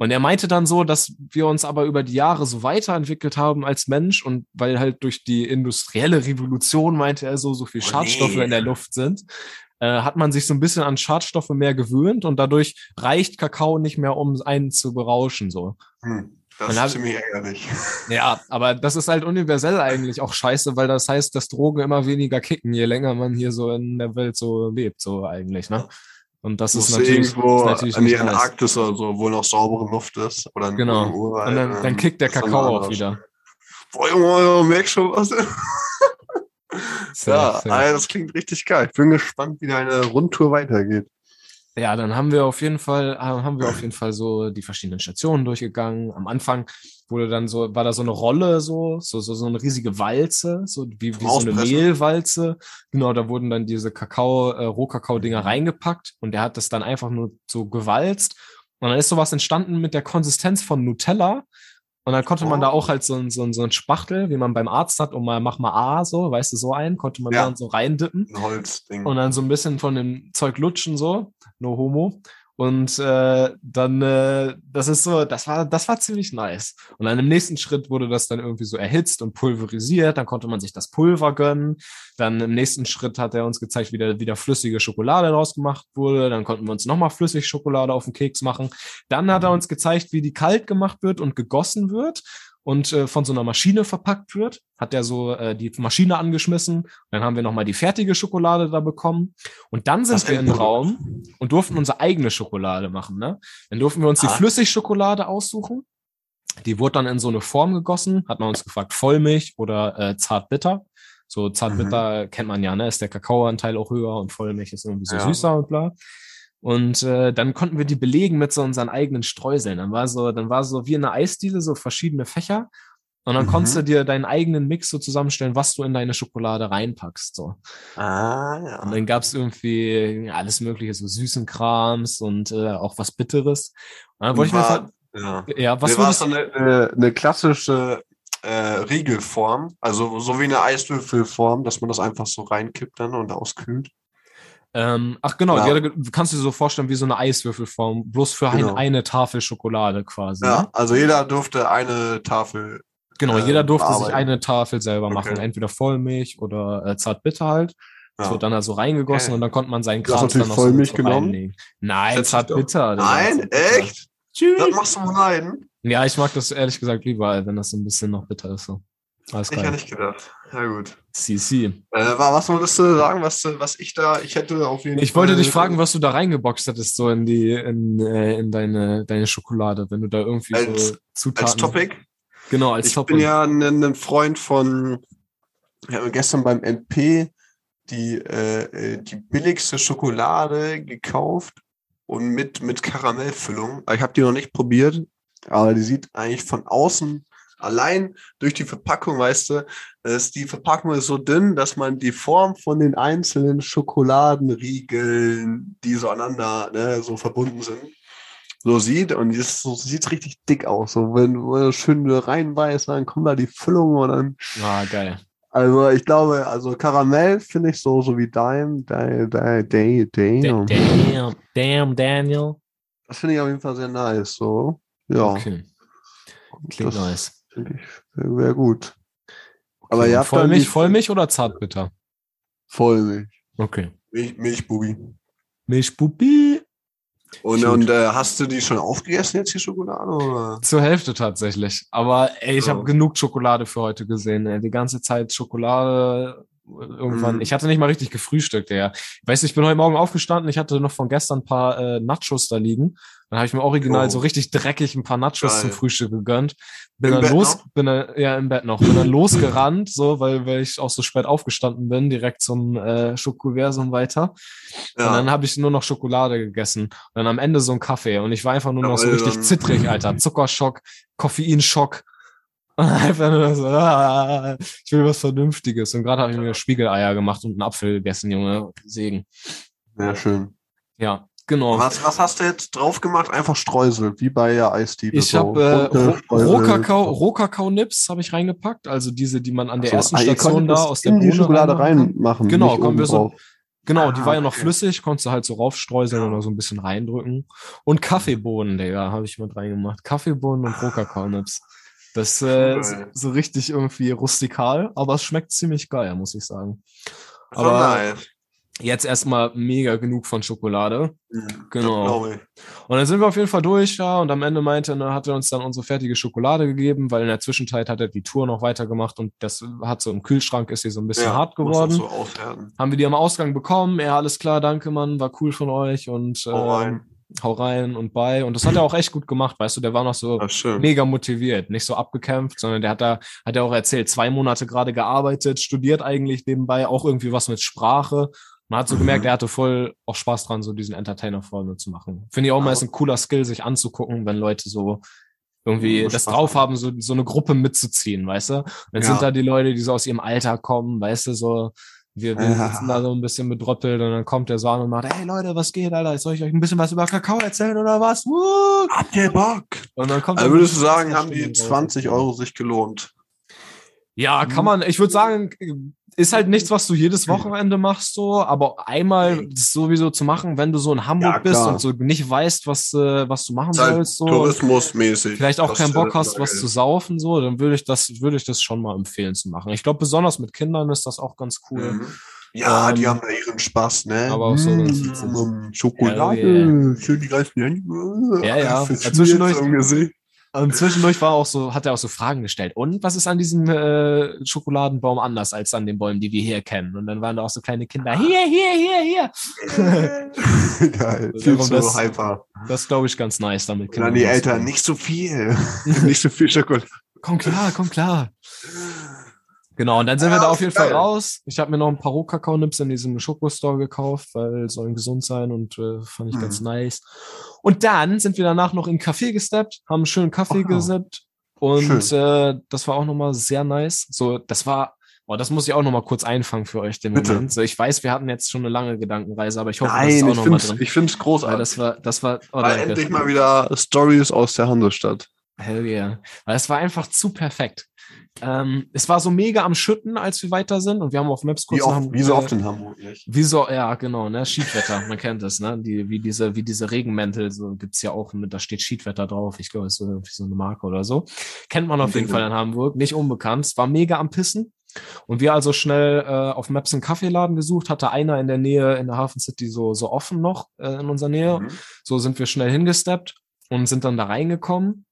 Und er meinte dann so, dass wir uns aber über die Jahre so weiterentwickelt haben als Mensch und weil halt durch die industrielle Revolution, meinte er so, so viel Oh, Schadstoffe nee. in der Luft sind, äh, hat man sich so ein bisschen an Schadstoffe mehr gewöhnt und dadurch reicht Kakao nicht mehr, um einen zu berauschen, so. Hm. Das ist ziemlich ärgerlich. Ja, aber das ist halt universell eigentlich auch scheiße, weil das heißt, dass Drogen immer weniger kicken, je länger man hier so in der Welt so lebt, so eigentlich, ne? Und das ist natürlich, irgendwo ist natürlich an die. Antarktis oder so, wo noch saubere Luft ist. Oder Genau. Urwald, Und dann, dann ähm, kickt der Kakao auch wieder. Boah, Junge, merkst schon was? Ja, safe. also das klingt richtig geil. Ich bin gespannt, wie deine Rundtour weitergeht. Ja, dann haben wir auf jeden Fall, äh, haben wir auf jeden Fall so die verschiedenen Stationen durchgegangen. Am Anfang wurde dann so, war da so eine Rolle so, so, so, so eine riesige Walze, so wie, wie so eine. Mehlwalze. Genau, da wurden dann diese Kakao, äh, Rohkakao-Dinger reingepackt und der hat das dann einfach nur so gewalzt. Und dann ist sowas entstanden mit der Konsistenz von Nutella. Und dann konnte man Oh. da auch halt so ein, so ein, so ein Spachtel, wie man beim Arzt hat, und mal mach mal A, so, weißt du, so ein, konnte man Ja. dann so reindippen Ein Holzding. und dann so ein bisschen von dem Zeug lutschen so, no homo. Und äh, dann, äh, das ist so, das war, das war ziemlich nice. Und dann im nächsten Schritt wurde das dann irgendwie so erhitzt und pulverisiert. Dann konnte man sich das Pulver gönnen. Dann im nächsten Schritt hat er uns gezeigt, wie da wieder flüssige Schokolade draus gemacht wurde. Dann konnten wir uns nochmal flüssig Schokolade auf den Keks machen. Dann hat er uns gezeigt, wie die kalt gemacht wird und gegossen wird und äh, von so einer Maschine verpackt wird. Hat er so äh, die Maschine angeschmissen. Dann haben wir nochmal die fertige Schokolade da bekommen. Und dann sind Das wir Endprodukt. Raum und durften unsere eigene Schokolade machen. Ne? Dann durften wir uns die Ah. Flüssigschokolade aussuchen. Die wurde dann in so eine Form gegossen. Hat man uns gefragt, Vollmilch oder äh, Zartbitter. So Zartbitter kennt man ja, ne? Ist der Kakaoanteil auch höher und Vollmilch ist irgendwie so Ja. süßer und bla. Und äh, dann konnten wir die belegen mit so unseren eigenen Streuseln. Dann war so, dann war so wie in einer Eisdiele so verschiedene Fächer. Und dann Mhm. konntest du dir deinen eigenen Mix so zusammenstellen, was du in deine Schokolade reinpackst. So. ah, Und ja. dann gab's irgendwie alles mögliche, so süßen Krams und äh, auch was Bitteres. Und dann wollte ich mir War- ja. ja, was war so eine, eine, eine klassische äh, Riegelform, also so wie eine Eiswürfelform, dass man das einfach so reinkippt dann und auskühlt. Ähm, ach genau, Ja. du kannst dir so vorstellen wie so eine Eiswürfelform, bloß für Genau. ein, eine Tafel Schokolade quasi. Ja, Ne? also jeder durfte eine Tafel. Genau, äh, jeder durfte sich bearbeiten. eine Tafel selber Okay. machen, entweder Vollmilch oder äh, Zartbitter halt. Ja. Das wird dann also reingegossen Okay. und dann konnte man seinen Du Kram dann noch so, Vollmilch so genommen? reinlegen. Nein, Zartbitter. Nein, echt? Das Tschüss. machst du mal rein? Ja, ich mag das ehrlich gesagt lieber, wenn das so ein bisschen noch bitter ist. So. Alles Ich ja geil. nicht gedacht. Ja gut. CC. Äh, wa- was wolltest du sagen, was, was ich da, ich hätte auf jeden Ich Fall. wollte dich fragen, was du da reingeboxt hattest, so in die, in, äh, in deine, deine Schokolade, wenn du da irgendwie Als- so Zutaten. als Topic. Genau, als ich Topic. bin ja ein, ein Freund von, ich habe gestern beim NP die, äh, äh, die billigste Schokolade gekauft und mit, mit Karamellfüllung. Ich habe die noch nicht probiert, aber die sieht eigentlich von außen allein durch die Verpackung, weißt du, ist die Verpackung ist so dünn, dass man die Form von den einzelnen Schokoladenriegeln, die so aneinander ne, so verbunden sind, so sieht und ist so sieht richtig dick aus. So wenn du schön reinbeißt, dann kommt da die Füllung und dann. ah, geil. Also ich glaube, also Karamell finde ich so so wie Dime, Dime, Dime, Dime, Dime. Damn, damn, Daniel. Das finde ich auf jeden Fall sehr nice. So ja, Okay, klingt das nice. Finde ich sehr, gut. Aber Okay, ihr habt dann Vollmilch, Vollmilch oder Zartbitter? Vollmilch, Okay. Milch, Milchbubi. Milchbubi? Und, und äh, hast du die schon aufgegessen jetzt die Schokolade oder? Zur Hälfte tatsächlich. Aber ey, ich Ja. habe genug Schokolade für heute gesehen. Ey. Die ganze Zeit Schokolade irgendwann, Mhm. ich hatte nicht mal richtig gefrühstückt, ja. Weißt du, ich bin heute Morgen aufgestanden, ich hatte noch von gestern ein paar äh, Nachos da liegen. Dann habe ich mir original Oh. so richtig dreckig ein paar Nachos Geil. zum Frühstück gegönnt. Bin Im dann Bett los, noch? bin dann, ja im Bett noch, bin dann losgerannt, so, weil, weil ich auch so spät aufgestanden bin, direkt zum äh, Schokoversum weiter. Und Ja. dann habe ich nur noch Schokolade gegessen. Und dann am Ende so ein Kaffee. Und ich war einfach nur noch so richtig zittrig, Alter. Zuckerschock, Koffeinschock. Und einfach nur so, ah, ich will was Vernünftiges. Und gerade habe ich mir Spiegeleier gemacht und einen Apfel gegessen, Junge. Segen. Sehr schön. Ja, genau. Was, was hast du jetzt drauf gemacht? Einfach Streusel, wie bei der Eisdiele. Ich so. habe äh. Rohkakao, Rohkakao-Nips habe ich reingepackt. Also diese, die man an der So, ersten ah, Station da aus der in die Schokolade reinmachen. Genau, kommen wir so- obendrauf. Genau, die Ah, war ja noch okay. flüssig, konntest du halt so raufstreuseln oder so ein bisschen reindrücken. Und Kaffeebohnen, Digga, habe ich mit reingemacht. Kaffeebohnen und Rohkakao-Nips. Das äh, Cool. so, so richtig irgendwie rustikal, aber es schmeckt ziemlich geil, muss ich sagen. Aber nice. jetzt erstmal mega genug von Schokolade. Mhm, genau. Und dann sind wir auf jeden Fall durch, ja, und am Ende meinte, ne, hat er uns dann unsere fertige Schokolade gegeben, weil in der Zwischenzeit hat er die Tour noch weitergemacht und das hat so im Kühlschrank ist sie so ein bisschen Ja, hart geworden. So. Haben wir die am Ausgang bekommen. Ja, alles klar, danke, Mann, war cool von euch und ähm, rein. Hau rein und bei. Und das hat er auch echt gut gemacht, weißt du, der war noch so mega motiviert, nicht so abgekämpft, sondern der hat da, hat er auch erzählt, zwei Monate gerade gearbeitet, studiert eigentlich nebenbei, auch irgendwie was mit Sprache. Man hat so Mhm. gemerkt, er hatte voll auch Spaß dran, so diesen Entertainer vorne zu machen. Finde ich auch mal ist ein cooler Skill, sich anzugucken, wenn Leute so irgendwie das drauf haben. so, so eine Gruppe mitzuziehen, weißt du? Dann Ja. sind da die Leute, die so aus ihrem Alter kommen, weißt du, so, wir, wir Ja. sitzen da so ein bisschen bedröppelt und dann kommt der so an und macht, hey Leute, was geht, Alter? Soll ich euch ein bisschen was über Kakao erzählen oder was? Woo! Habt ihr Bock? Und dann kommt Also würdest du sagen, haben die Stimmung drauf. 20 Euro sich gelohnt? Ja, kann man, ich würde sagen, ist halt nichts, was du jedes Wochenende machst, so, aber einmal sowieso zu machen, wenn du so in Hamburg Ja, bist und so nicht weißt, was, äh, was du machen halt sollst, so. Tourismusmäßig. Vielleicht auch keinen Bock hast, was zu saufen, so, dann würde ich das, würde ich das schon mal empfehlen zu machen. Ich glaube, besonders mit Kindern ist das auch ganz cool. Mhm. Ja, die Ähm, haben da ihren Spaß, ne? aber auch so Mm, witzig. Schokolade, Hell schön die ganzen Hände. Ja, ja. Zwischendurch-. Und zwischendurch war auch so, hat er auch so Fragen gestellt. Und was ist an diesem äh, Schokoladenbaum anders als an den Bäumen, die wir hier kennen? Und dann waren da auch so kleine Kinder. Hier, hier, hier, hier. Geil, Also viel zu das- hyper. Das glaube ich ganz nice damit. Und dann die. Eltern, nicht so viel. nicht so viel Schokolade. Komm klar, komm klar. Genau, und dann sind Ja, wir da auf jeden Fall geil. raus. Ich habe mir noch ein paar Rohkakao-Nips in diesem Schokostore gekauft, weil sollen gesund sein und äh, fand ich Mhm. ganz nice. Und dann sind wir danach noch in einen Café gesteppt, haben einen schönen Kaffee ja. gesippt und Schön. äh, das war auch nochmal sehr nice. So, das war, oh, das muss ich auch nochmal kurz einfangen für euch, den Bitte. Moment. So, ich weiß, wir hatten jetzt schon eine lange Gedankenreise, aber ich hoffe, das ist Nein, auch ich nochmal drin. ich find's Weil großartig. das war, das war, oh, Weil endlich mal wieder Stories aus der Hansestadt. Hell yeah. Weil es war einfach zu perfekt. Ähm, es war so mega am Schütten, als wir weiter sind und wir haben auf Maps kurz Wie, oft, haben, wie so äh, oft in Hamburg nicht. Wie so, ja, genau, ne? Schiedwetter, man kennt das, ne? Die, wie diese, wie diese Regenmäntel, so gibt's ja auch mit, da steht Schiedwetter drauf. Ich glaube, das ist so, irgendwie so eine Marke oder so. Kennt man auf jeden. Fall in Hamburg, nicht unbekannt. Es war mega am Pissen. Und wir also schnell äh, auf Maps einen Kaffeeladen gesucht, hatte einer in der Nähe, in der Hafen City so, so offen noch äh, in unserer Nähe. Mhm. So sind wir schnell hingesteppt und sind dann da reingekommen.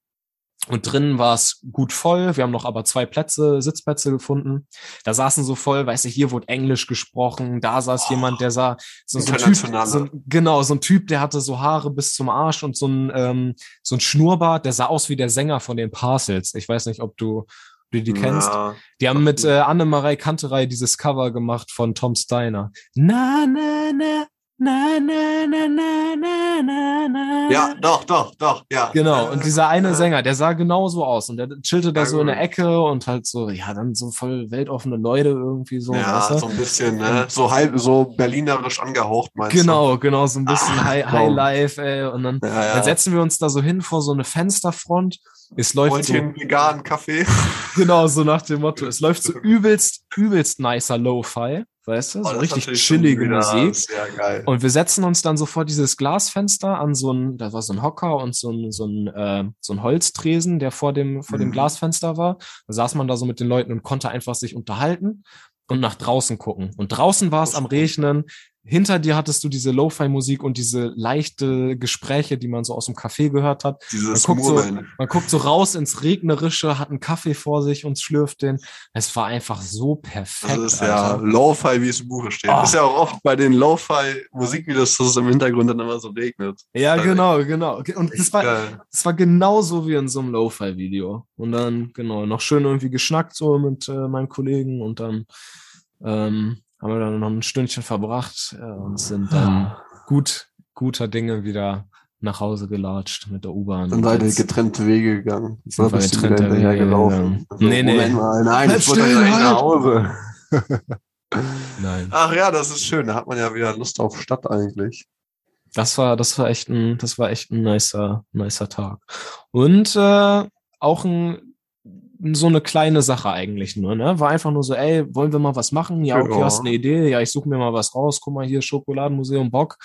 Und drinnen war es gut voll. Wir haben noch aber zwei Plätze, Sitzplätze gefunden. Da saßen so voll, weißt du, hier wurde Englisch gesprochen, da saß Oh, jemand, der sah so, so ein Typ, so, genau, so ein Typ, der hatte so Haare bis zum Arsch und so ein, ähm, so ein Schnurrbart, der sah aus wie der Sänger von den Parcels. Ich weiß nicht, ob du, ob du die kennst. Ja. Die haben mit äh, Annemarei Kanterei dieses Cover gemacht von Tom Steiner. Na, na, na, na, na, na, na, na, na, na. ja, doch, doch, doch, ja. Genau, und dieser eine Sänger, der sah genau so aus und der chillte da Ja, so in der. Ecke und halt so, ja, dann so voll weltoffene Leute irgendwie so, Ja, weißt du? so ein bisschen, ne? So halb, so berlinerisch angehaucht, meinst Genau, genau, so ein bisschen Ah, High. High Life, ey. Und dann, du? Ja, ja. dann setzen wir uns da so hin vor so eine Fensterfront. Es läuft Wollt so, ihr einen veganen Kaffee? genau so nach dem Motto, es läuft so übelst, übelst nicer Lo-Fi, weißt du? Oh, So richtig chillige Musik. Und wir setzen uns dann so vor dieses Glasfenster an so ein, da war so ein Hocker und so ein, so ein, äh, so ein Holztresen, der vor dem, vor dem Mhm. Glasfenster war. Da saß man da so mit den Leuten und konnte einfach sich unterhalten und nach draußen gucken. Und draußen war es am Regnen. Hinter dir hattest du diese Lo-Fi-Musik und diese leichte Gespräche, die man so aus dem Café gehört hat. Dieses Man guckt so-. Man guckt so raus ins Regnerische, hat einen Kaffee vor sich und schlürft den. Es war einfach so perfekt. Das ist ja. Lo-Fi, wie es im Buche steht. Ah. Ist ja auch oft bei den Lo-Fi-Musikvideos, dass es im Hintergrund dann immer so regnet. Ja, Geil. genau, genau. Und Echt war, geil. das war genauso wie in so einem Lo-Fi-Video. Und dann, genau, noch schön irgendwie geschnackt so mit äh, meinem Kollegen und dann ähm, haben wir dann noch ein Stündchen verbracht äh, und sind dann gut, guter Dinge wieder nach Hause gelatscht mit der U-Bahn. Dann Und seid ihr getrennte Wege gegangen. Sind Oder wir getrennte hinterher Wege gelaufen? Also, Nee, nee. Moment mal, nein, ich wollte eigentlich halt. nach Hause. Nein. Ach ja, das ist schön. Da hat man ja wieder Lust auf Stadt eigentlich. Das war, das war echt ein, das war echt ein nicer, nicer Tag. Und äh, auch ein, so eine kleine Sache eigentlich nur, ne? War einfach nur so, ey, wollen wir mal was machen? Ja, okay, hast eine Idee? Ja, ich suche mir mal was raus. Guck mal hier, Schokoladenmuseum Bock.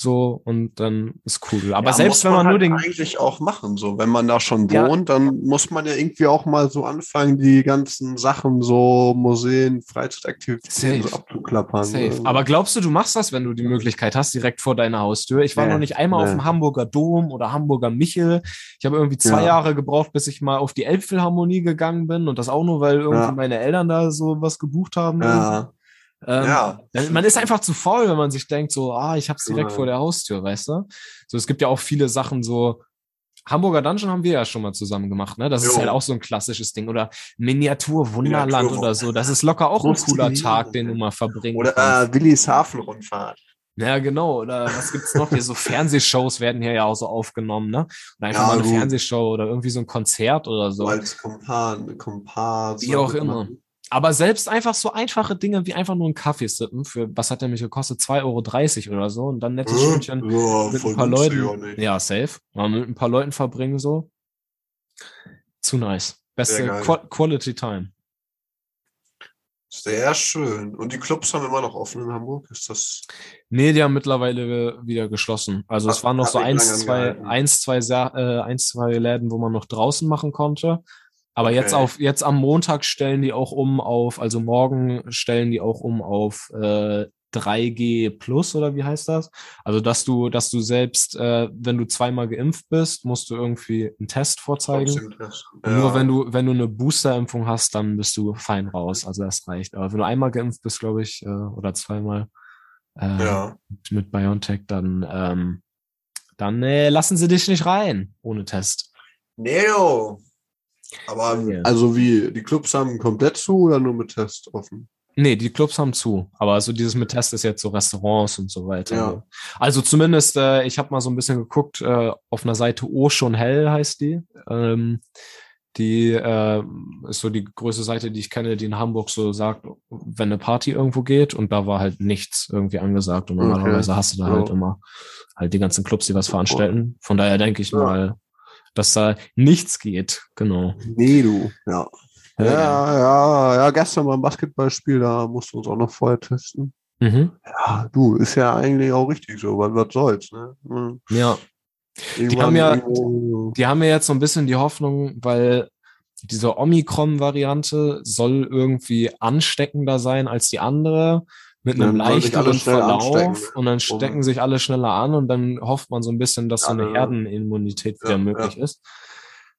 So, und dann ist cool. Aber Ja, selbst muss wenn man nur halt den, eigentlich auch machen, so wenn man da schon Ja. wohnt, dann muss man ja irgendwie auch mal so anfangen, die ganzen Sachen so Museen, Freizeitaktivitäten so abzuklappern. Safe. ne? Aber glaubst du, du machst das, wenn du die Möglichkeit hast, direkt vor deiner Haustür? Ich war Nee, noch nicht einmal auf nee. dem Hamburger Dom oder Hamburger Michel. Ich habe irgendwie zwei Ja. Jahre gebraucht, bis ich mal auf die Elbphilharmonie gegangen bin. Und das auch nur, weil irgendwie meine Eltern da so was gebucht haben. ja, Ähm, ja. Man ist einfach zu faul, wenn man sich denkt, so, ah, ich hab's direkt Ja. vor der Haustür, weißt du? So, es gibt ja auch viele Sachen, so, Hamburger Dungeon haben wir ja schon mal zusammen gemacht, ne? Das ist Jo. halt auch so ein klassisches Ding. Oder Miniatur Wunderland Miniatur- oder so. Das ist locker auch ein cooler. Tag, den du mal verbringen Oder kannst. äh, Willis Hafenrundfahrt. Ja, genau. Oder was gibt's noch? Hier so Fernsehshows werden hier ja auch so aufgenommen, ne? Oder einfach Ja, mal eine gut. Fernsehshow oder irgendwie so ein Konzert oder so. Als Kompan, Kompas. Wie auch immer. Aber selbst einfach so einfache Dinge wie einfach nur einen Kaffee sippen für, was hat der mich gekostet? 2,30 Euro oder so und dann nettes Stündchen Ja, mit ein paar Leuten. Ja, safe. Mal mit ein paar Leuten verbringen so. Zu nice. Beste. Qua Quality Time. Sehr schön. Und die Clubs haben immer noch offen in Hamburg? Ist das. Nee, die haben mittlerweile wieder geschlossen. Also es Hat- waren noch so eins, zwei, eins, zwei, äh, eins, zwei Läden, wo man noch draußen machen konnte. Aber jetzt Okay. auf, jetzt am Montag stellen die auch um auf, also morgen stellen die auch um auf äh, 3G Plus oder wie heißt das? Also dass du, dass du selbst, äh, wenn du zweimal geimpft bist, musst du irgendwie einen Test vorzeigen. Und Nur wenn du, wenn du eine Boosterimpfung hast, dann bist du fein raus. Also das reicht. Aber wenn du einmal geimpft bist, glaube ich, äh, oder zweimal äh, Ja. mit BioNTech, dann, ähm, dann äh, lassen sie dich nicht rein ohne Test. Neo. Aber Ja. also wie, die Clubs haben komplett zu oder nur mit Test offen? Nee, die Clubs haben zu. Aber also dieses mit Test ist jetzt so Restaurants und so weiter. Ja. Also zumindest, äh, ich habe mal so ein bisschen geguckt, äh, auf einer Seite O schon hell heißt die. Ähm, die äh, ist so die größte Seite, die ich kenne, die in Hamburg so sagt, wenn eine Party irgendwo geht und da war halt nichts irgendwie angesagt. Und Okay. normalerweise hast du da halt Ja. immer halt die ganzen Clubs, die was veranstalten. Von daher denke ich Ja. mal, dass da nichts geht. Genau. Nee, du. Ja. Ja. Ja, ja, ja, gestern beim Basketballspiel, da mussten wir uns auch noch vorher testen. Mhm. Ja, du, ist ja eigentlich auch richtig so, weil was soll's, ne? Hm. Ja. Irgendwann haben ja- Die haben ja jetzt so ein bisschen die Hoffnung, weil diese Omikron-Variante soll irgendwie ansteckender sein als die andere, mit Ja, einem alle leichteren Verlauf und dann stecken sich alle schneller an und dann hofft man so ein bisschen, dass so eine Ja, ja. Herdenimmunität wieder Ja, möglich ist.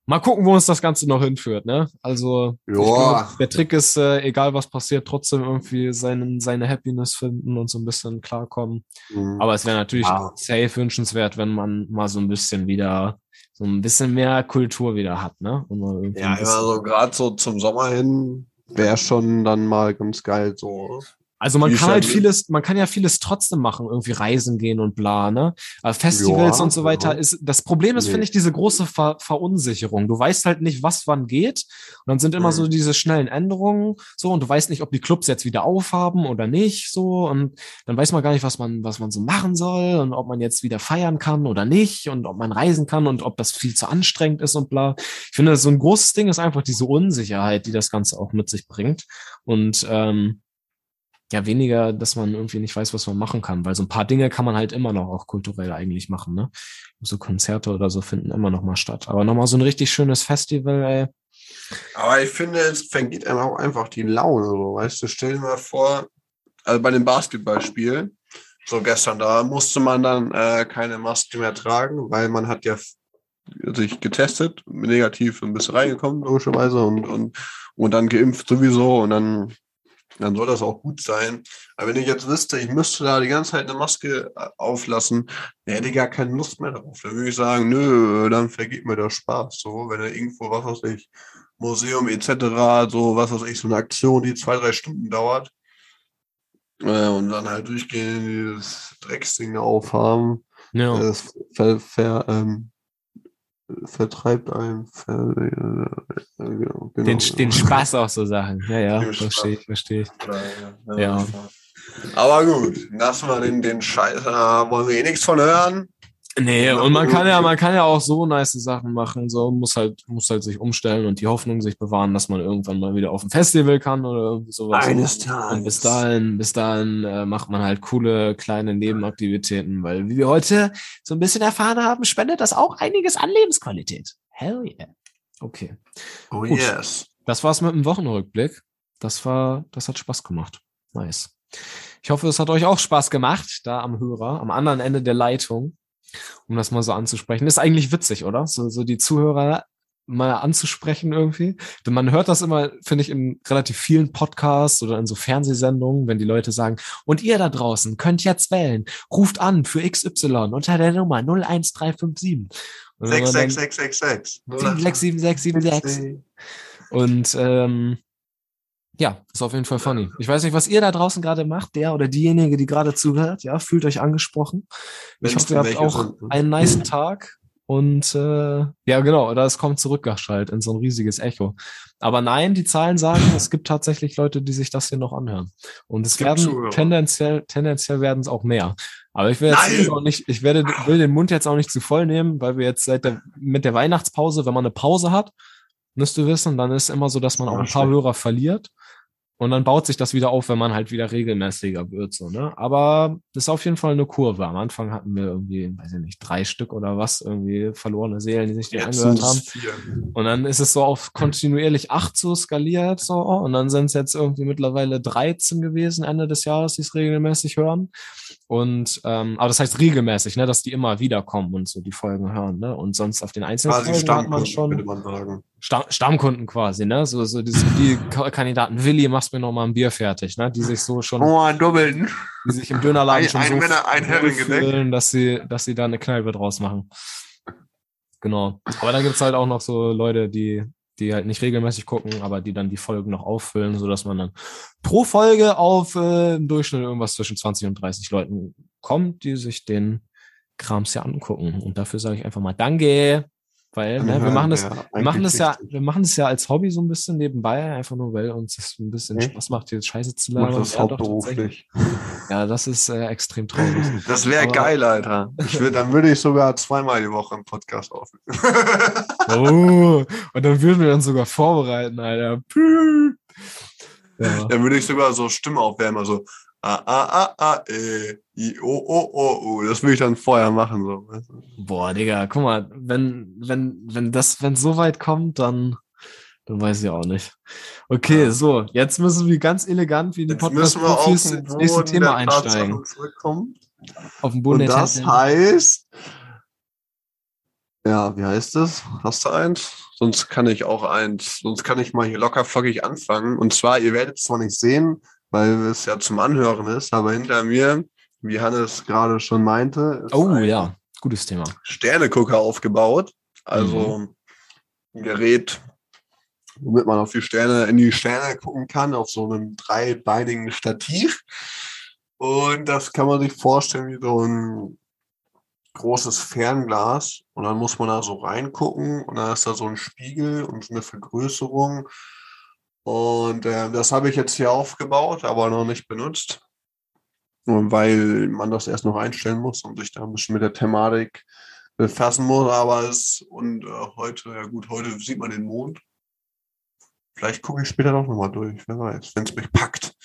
Mal gucken, wo uns das Ganze noch hinführt, ne? Also, Ja. glaube, der Trick ist, äh, egal was passiert, trotzdem irgendwie seinen, seine Happiness finden und so ein bisschen klarkommen. Hm. Aber es wäre natürlich Ja. safe wünschenswert, wenn man mal so ein bisschen wieder, so ein bisschen mehr Kultur wieder hat, ne? Ja, ein bisschen- immer so gerade so zum Sommer hin wäre schon dann mal ganz geil so. Also man kann halt vieles, man kann ja vieles trotzdem machen, irgendwie reisen gehen und bla, ne? Aber Festivals Ja, und so weiter ist, das Problem ist, Nee. finde ich, diese große Ver Verunsicherung. Du weißt halt nicht, was wann geht. Und dann sind immer Mhm. so diese schnellen Änderungen, so, und du weißt nicht, ob die Clubs jetzt wieder aufhaben oder nicht, so, und dann weiß man gar nicht, was man, was man so machen soll und ob man jetzt wieder feiern kann oder nicht und ob man reisen kann und ob das viel zu anstrengend ist und bla. Ich finde, so ein großes Ding ist einfach diese Unsicherheit, die das Ganze auch mit sich bringt. Und, ähm, ja, weniger, dass man irgendwie nicht weiß, was man machen kann, weil so ein paar Dinge kann man halt immer noch auch kulturell eigentlich machen, ne? So Konzerte oder so finden immer noch mal statt. Aber nochmal so ein richtig schönes Festival, ey. Aber ich finde, es vergeht einem auch einfach die Laune, so, weißt du, stell dir mal vor, also bei dem Basketballspiel, so gestern, da musste man dann äh, keine Maske mehr tragen, weil man hat ja sich getestet, negativ ein bisschen reingekommen, logischerweise, und, und, und dann geimpft sowieso und dann, dann soll das auch gut sein. Aber wenn ich jetzt wüsste, ich müsste da die ganze Zeit eine Maske äh, auflassen, dann hätte ich gar keine Lust mehr drauf. Dann würde ich sagen, nö, dann vergeht mir der Spaß. So, wenn er irgendwo, was weiß ich, Museum etc., so was weiß ich, so eine Aktion, die zwei, drei Stunden dauert, äh, und dann halt durchgehen, dieses Drecksding aufhaben. Ja. Es ver, ver, ähm, vertreibt einen. Ver, äh, genau, Den, genau. den Spaß auch so Sachen. Ja, ja, verstehe ich, verstehe ich. Ja. Ja. Aber gut, lassen wir den, den Scheiß, da wollen wir eh nichts von hören. Nee, Ja, und man kann ja, man kann ja auch so nice Sachen machen, so muss halt, muss halt sich umstellen und die Hoffnung sich bewahren, dass man irgendwann mal wieder auf ein Festival kann oder irgendwie sowas. Tages. Und bis dahin, bis dahin äh, macht man halt coole kleine Nebenaktivitäten, weil wie wir heute so ein bisschen erfahren haben, spendet das auch einiges an Lebensqualität. Hell yeah. Okay. Oh Gut. yes. Das war's mit dem Wochenrückblick. Das war, das hat Spaß gemacht. Nice. Ich hoffe, es hat euch auch Spaß gemacht, da am Hörer, am anderen Ende der Leitung, um das mal so anzusprechen. Ist eigentlich witzig, oder? So, so die Zuhörer mal anzusprechen irgendwie. Denn man hört das immer, finde ich, in relativ vielen Podcasts oder in so Fernsehsendungen, wenn die Leute sagen, und ihr da draußen könnt jetzt wählen, ruft an für XY unter der Nummer 01357. Und wenn man dann- 66666. 76776. Und ähm, ja, ist auf jeden Fall funny. Ich weiß nicht, was ihr da draußen gerade macht, der oder diejenige, die gerade zuhört. Ja, fühlt euch angesprochen. Ich Wenn's hoffe, ihr habt auch sind, ne? einen nice Tag. Und äh, ja, genau, oder es kommt zurückgeschaltet in so ein riesiges Echo. Aber nein, die Zahlen sagen, es gibt tatsächlich Leute, die sich das hier noch anhören. Und es Es werden Zuhörer. tendenziell, tendenziell werden es auch mehr. Aber ich will jetzt Nein! auch nicht, ich werde, will den Mund jetzt auch nicht zu voll nehmen, weil wir jetzt seit der, mit der Weihnachtspause, wenn man eine Pause hat, müsst ihr wissen, dann ist immer so, dass man auch ein paar. Hörer verliert. Und dann baut sich das wieder auf, wenn man halt wieder regelmäßiger wird, so, ne? Aber das ist auf jeden Fall eine Kurve. Am Anfang hatten wir irgendwie, weiß ich nicht, drei Stück oder was, irgendwie verlorene Seelen, die sich die Jetzt angehört haben. vier. Und dann ist es so auf kontinuierlich acht so skaliert, so. Und dann sind es jetzt irgendwie mittlerweile 13 gewesen, Ende des Jahres, die es regelmäßig hören. Und, ähm, aber das heißt regelmäßig, ne, dass die immer wieder kommen und so die Folgen hören, ne? Und sonst auf den einzelnen Quasi Folgen hat man schon. würde man sagen. Stamm, Stammkunden quasi, ne? So, so die Ka- Kandidaten, Willi, machst mir noch mal ein Bier fertig, ne? Die sich so schon, Oh, ein Doppelten. die sich im Dönerladen Ein- schon ein so Männer, ein fühlen, dass sie, dass sie da eine Kneipe draus machen. Genau. Aber dann gibt's halt auch noch so Leute, die, die halt nicht regelmäßig gucken, aber die dann die Folgen noch auffüllen, so dass man dann pro Folge auf äh, im Durchschnitt irgendwas zwischen 20 und 30 Leuten kommt, die sich den Krams ja angucken. Und dafür sage ich einfach mal Danke. Weil ne, wir machen das, Ja, wir machen das ja, wir machen das ja als Hobby so ein bisschen nebenbei, einfach nur, weil uns das ein bisschen Okay. Spaß macht, hier Scheiße zu labern. das tatsächlich. hauptberuflich. Ja, das ist äh, extrem traurig. Das wäre geil, Alter. Ich würd, dann würde ich sogar zweimal die Woche im Podcast aufnehmen. oh, und dann würden wir uns sogar vorbereiten, Alter. Ja. dann würde ich sogar so Stimme aufwärmen, also ah, ah, ah, ah, äh, oh, oh, oh, oh. Das würde ich dann vorher machen, so. Boah, Digga, guck mal, wenn, wenn, wenn das, wenn so weit kommt, dann, dann weiß ich auch nicht. Okay, Ja. so, jetzt müssen wir ganz elegant wie wir auf Podcast-Profis den ins nächste Thema einsteigen. Auf den Boden Und das heißt, ja, wie heißt das? Hast du eins? Sonst kann ich auch eins. Sonst kann ich mal hier locker flockig anfangen. Und zwar, ihr werdet es zwar nicht sehen, weil es ja zum Anhören ist, aber hinter mir, wie Hannes gerade schon meinte, ist Oh ein ja, gutes Thema. Sternegucker aufgebaut. Also Mhm. ein Gerät, womit man auf die Sterne, in die Sterne gucken kann, auf so einem dreibeinigen Stativ. Und das kann man sich vorstellen wie so ein großes Fernglas. Und dann muss man da so reingucken und dann ist da so ein Spiegel und so eine Vergrößerung. Und äh, das habe ich jetzt hier aufgebaut, aber noch nicht benutzt. Weil man das erst noch einstellen muss und sich da ein bisschen mit der Thematik befassen muss. Aber es, und äh, heute, ja gut, heute sieht man den Mond. Vielleicht gucke ich später doch nochmal durch, wer weiß, wenn es mich packt.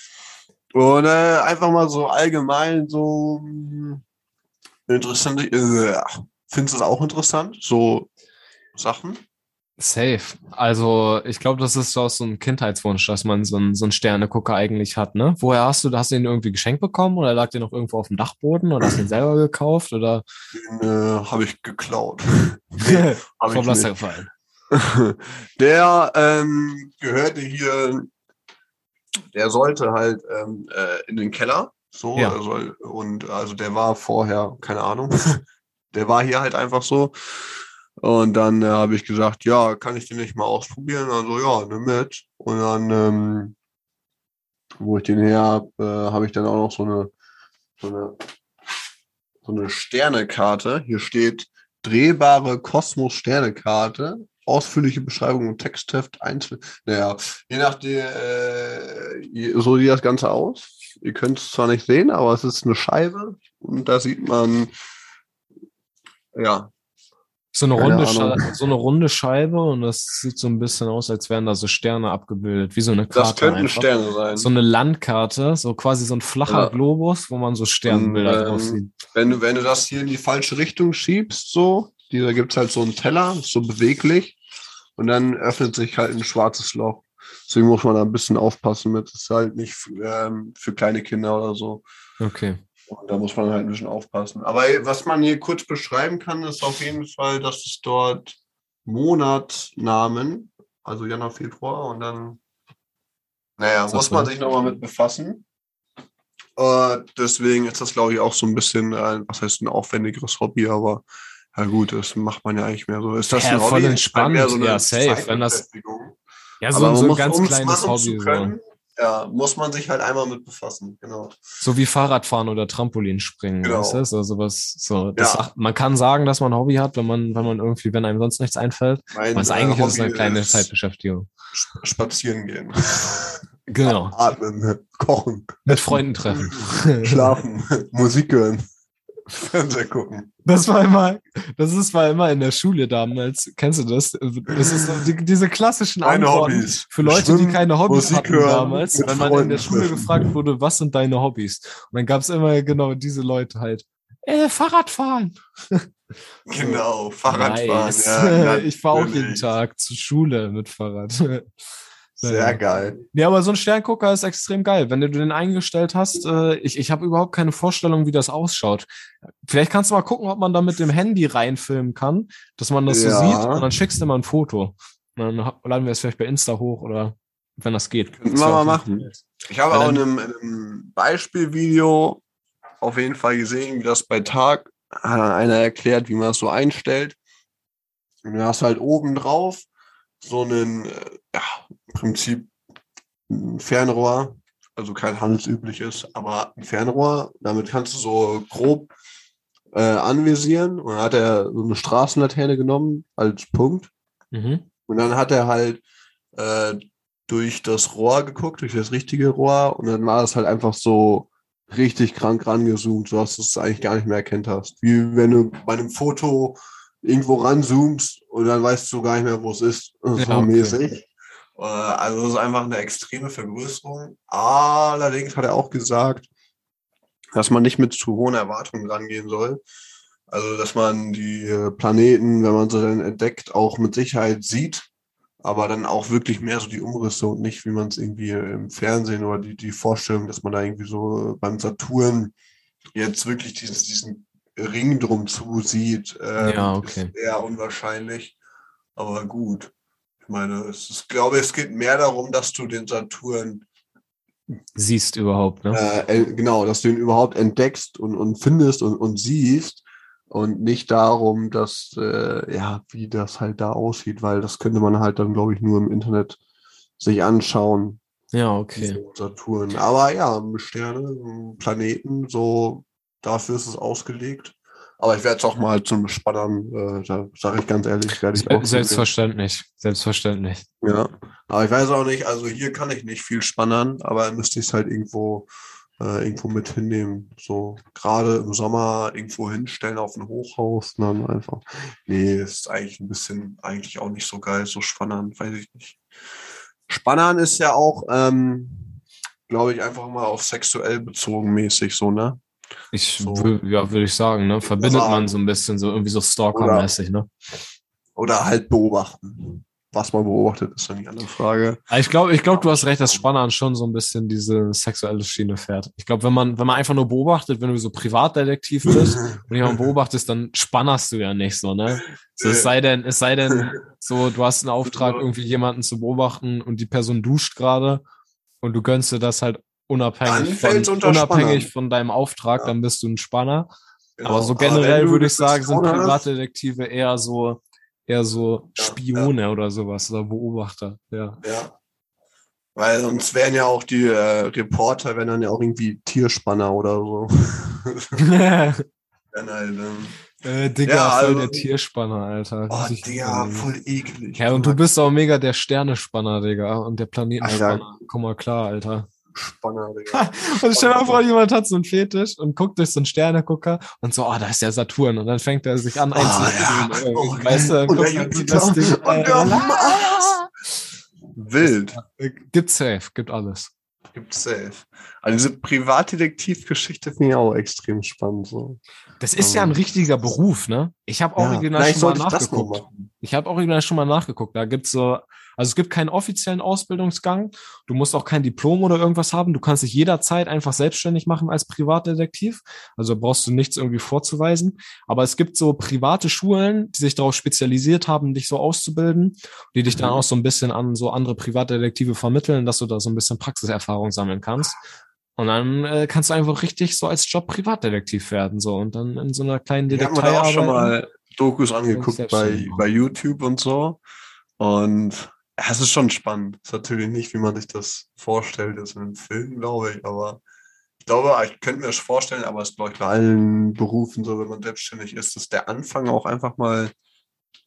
Und äh, einfach mal so allgemein so mh, interessant. Äh, findest du es auch interessant? So Sachen? Safe. Also, ich glaube, das ist auch so ein Kindheitswunsch, dass man so einen, so einen Sternegucker eigentlich hat, ne? Woher hast du, hast du den irgendwie geschenkt bekommen oder lag der noch irgendwo auf dem Dachboden oder hast du den selber gekauft oder? Den äh, habe ich geklaut. Nee, hab Vom Laster nicht. gefallen. Der ähm, gehörte hier, der sollte halt ähm, äh, in den Keller. So, Ja. soll, und also der war vorher, keine Ahnung, der war hier halt einfach so. Und dann äh, habe ich gesagt, ja, kann ich den nicht mal ausprobieren? Also ja, nimm mit. Und dann, ähm, wo ich den her habe, äh, habe ich dann auch noch so eine, so eine, so eine Sternekarte. Hier steht drehbare Kosmos-Sternekarte. Ausführliche Beschreibung und Textheft einzeln. Naja, je nachdem, äh, so sieht das Ganze aus. Ihr könnt es zwar nicht sehen, aber es ist eine Scheibe und da sieht man, ja, So eine, Keine runde Ahnung. Schei- so eine runde Scheibe und das sieht so ein bisschen aus, als wären da so Sterne abgebildet, wie so eine Karte. das könnten einfach. Sterne sein. So eine Landkarte, so quasi so ein flacher Ja. Globus, wo man so Sternbilder Und, drauf ähm, sieht. wenn du, wenn du das hier in die falsche Richtung schiebst, so, da gibt es halt so einen Teller, so beweglich, und dann öffnet sich halt ein schwarzes Loch. Deswegen muss man da ein bisschen aufpassen mit. Das ist halt nicht ähm, für kleine Kinder oder so. Okay. Und da muss man halt ein bisschen aufpassen. Aber was man hier kurz beschreiben kann, ist auf jeden Fall, dass es dort Monatnamen, also Januar, Februar und dann, naja, muss man so? sich nochmal mit befassen. Äh, deswegen ist das, glaube ich, auch so ein bisschen, äh, was heißt ein aufwendigeres Hobby, aber ja gut, das macht man ja eigentlich mehr so. Ist das Ja, ein voll Hobby? entspannt. Ist halt mehr Ja, safe, wenn das-. Ja, so, so ein ganz kleines Hobby. zu So. Ja, muss man sich halt einmal mit befassen, genau. so wie Fahrradfahren oder Trampolinspringen, Genau. weißt du? So, sowas, so, das Ja. man kann sagen, dass man ein Hobby hat, wenn man, wenn man irgendwie, wenn einem sonst nichts einfällt. Mein, Was äh, eigentlich ist es eine kleine ist Zeitbeschäftigung. sp- Spazieren gehen. Genau. Atmen, kochen, Mit Freunden treffen. schlafen, Musik hören, Fernseher gucken. Das war immer, das ist war immer in der Schule damals. Kennst du das? Das ist die, diese klassischen Meine Antworten Hobbys. für Leute, die Schwimmen, keine Hobbys Musik hatten damals, wenn man in der Schule treffen. gefragt wurde, was sind deine Hobbys? Und dann gab es immer genau diese Leute halt. Äh, Fahrradfahren. Genau, Fahrradfahren. Nice. Ja, ich fahre auch jeden. Tag zur Schule mit Fahrrad. Sehr geil. Ja, aber so ein Sterngucker ist extrem geil. Wenn du den eingestellt hast, äh, ich, ich habe überhaupt keine Vorstellung, wie das ausschaut. Vielleicht kannst du mal gucken, ob man da mit dem Handy reinfilmen kann, dass man das Ja. so sieht und dann schickst du mal ein Foto. Und dann laden wir es vielleicht bei Insta hoch oder wenn das geht. Könnten Das wir mal machen. Fall- Ich habe auch in einem, in einem Beispielvideo auf jeden Fall gesehen, wie das bei Tag hat einer erklärt, wie man das so einstellt. Und du hast halt oben drauf so einen, äh, ja, im Prinzip ein Fernrohr, also kein handelsübliches, aber ein Fernrohr. Damit kannst du so grob äh, anvisieren. Und dann hat er so eine Straßenlaterne genommen als Punkt. Mhm. Und dann hat er halt äh, durch das Rohr geguckt, durch das richtige Rohr. Und dann war es halt einfach so richtig krank rangezoomt, sodass du es eigentlich gar nicht mehr erkennt hast. Wie wenn du bei einem Foto irgendwo ranzoomst und dann weißt du gar nicht mehr, wo es ist. So Ja, okay. mäßig. Äh, Also es ist einfach eine extreme Vergrößerung. Allerdings hat er auch gesagt, dass man nicht mit zu hohen Erwartungen rangehen soll. Also, dass man die äh, Planeten, wenn man sie dann entdeckt, auch mit Sicherheit sieht, aber dann auch wirklich mehr so die Umrisse und nicht, wie man es irgendwie im Fernsehen oder die, die Vorstellung, dass man da irgendwie so äh, beim Saturn jetzt wirklich diesen, diesen Ring drum zu sieht. ähm, Ja, okay. Ist eher unwahrscheinlich, aber gut. Ich meine, es ist, glaube es geht mehr darum, dass du den Saturn Siehst überhaupt, ne? äh, äh, genau, dass du ihn überhaupt entdeckst und, und findest und, und siehst und nicht darum, dass, äh, ja, wie das halt da aussieht, weil das könnte man halt dann, glaube ich, nur im Internet sich anschauen. Ja, okay. Saturn. Aber ja, Sterne, Planeten, so dafür ist es ausgelegt. Aber ich werde es auch mal zum Spannern, äh, da sage ich ganz ehrlich, werde ich auch Selbstverständlich. Selbstverständlich. ja, aber ich weiß auch nicht, also hier kann ich nicht viel spannern, aber müsste ich es halt irgendwo, äh, irgendwo mit hinnehmen. So gerade im Sommer irgendwo hinstellen auf ein Hochhaus, und dann einfach. Nee, ist eigentlich ein bisschen, eigentlich auch nicht so geil, so spannern, weiß ich nicht. Spannern ist ja auch, ähm, glaube ich, einfach mal auf sexuell bezogen mäßig so, ne? Ich So. ja, würde ich sagen, ne? Verbindet man so ein bisschen so irgendwie so Stalker-mäßig, ne? Oder halt beobachten. Was man beobachtet, ist dann die andere Frage. Aber Ich glaube, ich glaube, du hast recht, dass Spannern schon so ein bisschen diese sexuelle Schiene fährt. Ich glaube, wenn man, wenn man einfach nur beobachtet, wenn du so Privatdetektiv bist und jemanden beobachtest, dann spannerst du ja nicht so, ne? So, es sei denn, es sei denn, so, du hast einen Auftrag, irgendwie jemanden zu beobachten und die Person duscht gerade und du gönnst dir das halt unabhängig von, unabhängig von deinem Auftrag, Ja. dann bist du ein Spanner. Genau. Aber so generell du würde ich sagen, sind Privatdetektive eher so, eher so Ja, Spione oder sowas oder Beobachter, ja. Ja. Weil sonst wären ja auch die äh, Reporter, wären dann ja auch irgendwie Tierspanner oder so. Wären halt, ähm, Äh, Digga, Ja, voll also- der Tierspanner, Alter. oh, Digga, voll eklig. Ja, und du bist auch mega der Sternespanner, Digga. Und der Planetenspanner. Komm mal klar, Alter. Spanner, Digga. Und stell dir mal vor, jemand hat so einen Fetisch und guckt durch so einen Sternegucker und so, oh, da ist der Saturn. Und dann fängt er sich an Ah, ja. einzufühlen. Oh, weißt du, und guckt der er Jupiter das Ding und an. der Mars. Wild. Gibt safe, gibt alles. Gibt's safe. Also diese Privatdetektivgeschichte finde ich auch extrem spannend. So. Das ist ja ein richtiger Beruf, ne? Ich habe original vielleicht schon mal ich nachgeguckt. machen. Ich habe original schon mal nachgeguckt. Da gibt's so, also es gibt keinen offiziellen Ausbildungsgang. Du musst auch kein Diplom oder irgendwas haben. Du kannst dich jederzeit einfach selbstständig machen als Privatdetektiv. Also brauchst du nichts irgendwie vorzuweisen. Aber es gibt so private Schulen, die sich darauf spezialisiert haben, dich so auszubilden, die dich dann Mhm. auch so ein bisschen an so andere Privatdetektive vermitteln, dass du da so ein bisschen Praxiserfahrung sammeln kannst. Und dann äh, kannst du einfach richtig so als Job Privatdetektiv werden, so und dann in so einer kleinen Wir haben Detektei da auch schon arbeiten. mal Dokus angeguckt bei, bei YouTube und so. Und es ist schon spannend. Ist natürlich nicht, wie man sich das vorstellt, jetzt in einem Film, glaube ich. Aber ich glaube, ich könnte mir das vorstellen, aber es ist, glaube ich, bei allen Berufen so, wenn man selbstständig ist, ist der Anfang auch einfach mal,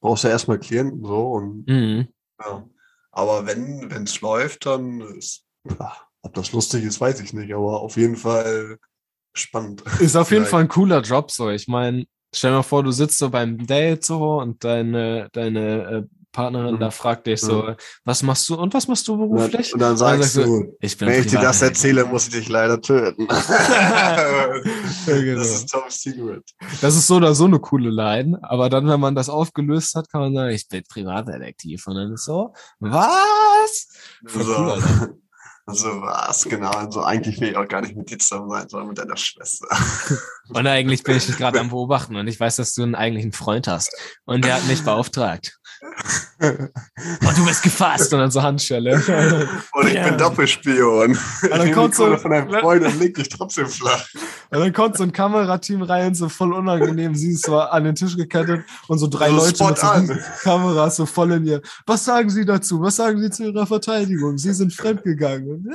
brauchst du ja erstmal Klienten so und Mhm. ja. Aber wenn es läuft, dann ist, ja, ob das lustig ist, weiß ich nicht, aber auf jeden Fall spannend. Ist auf jeden. Fall ein cooler Job so. Ich meine, stell dir mal vor, du sitzt so beim Date so und deine, deine äh, Partnerin Mhm. da fragt dich so, was machst du und was machst du Und dann, beruflich? und dann sagst sagst du, ich bin Wenn ich dir das erzähle, muss ich dich leider töten. genau. Das ist Top Secret. Das ist so oder so eine coole Line, aber dann, wenn man das aufgelöst hat, kann man sagen, ich bin Privatdetektiv. Und dann ist so, was? So, cool, Alter. so was, genau. Also eigentlich will ich auch gar nicht mit dir zusammen sein, sondern mit deiner Schwester. Und eigentlich bin ich dich gerade am Beobachten und ich weiß, dass du einen eigentlichen Freund hast. Und der hat mich beauftragt. Und du bist gefasst und dann so Handschelle. Und ich Ja. bin Doppelspion. Ich dann nehme die kommt so- von deinem Freund und leg dich trotzdem flach. Und dann kommt so ein Kamerateam rein, so voll unangenehm, sie ist so an den Tisch gekettet und so drei So Leute mit so Kameras so voll in ihr. Was sagen Sie dazu? Was sagen Sie zu Ihrer Verteidigung? Sie sind fremdgegangen.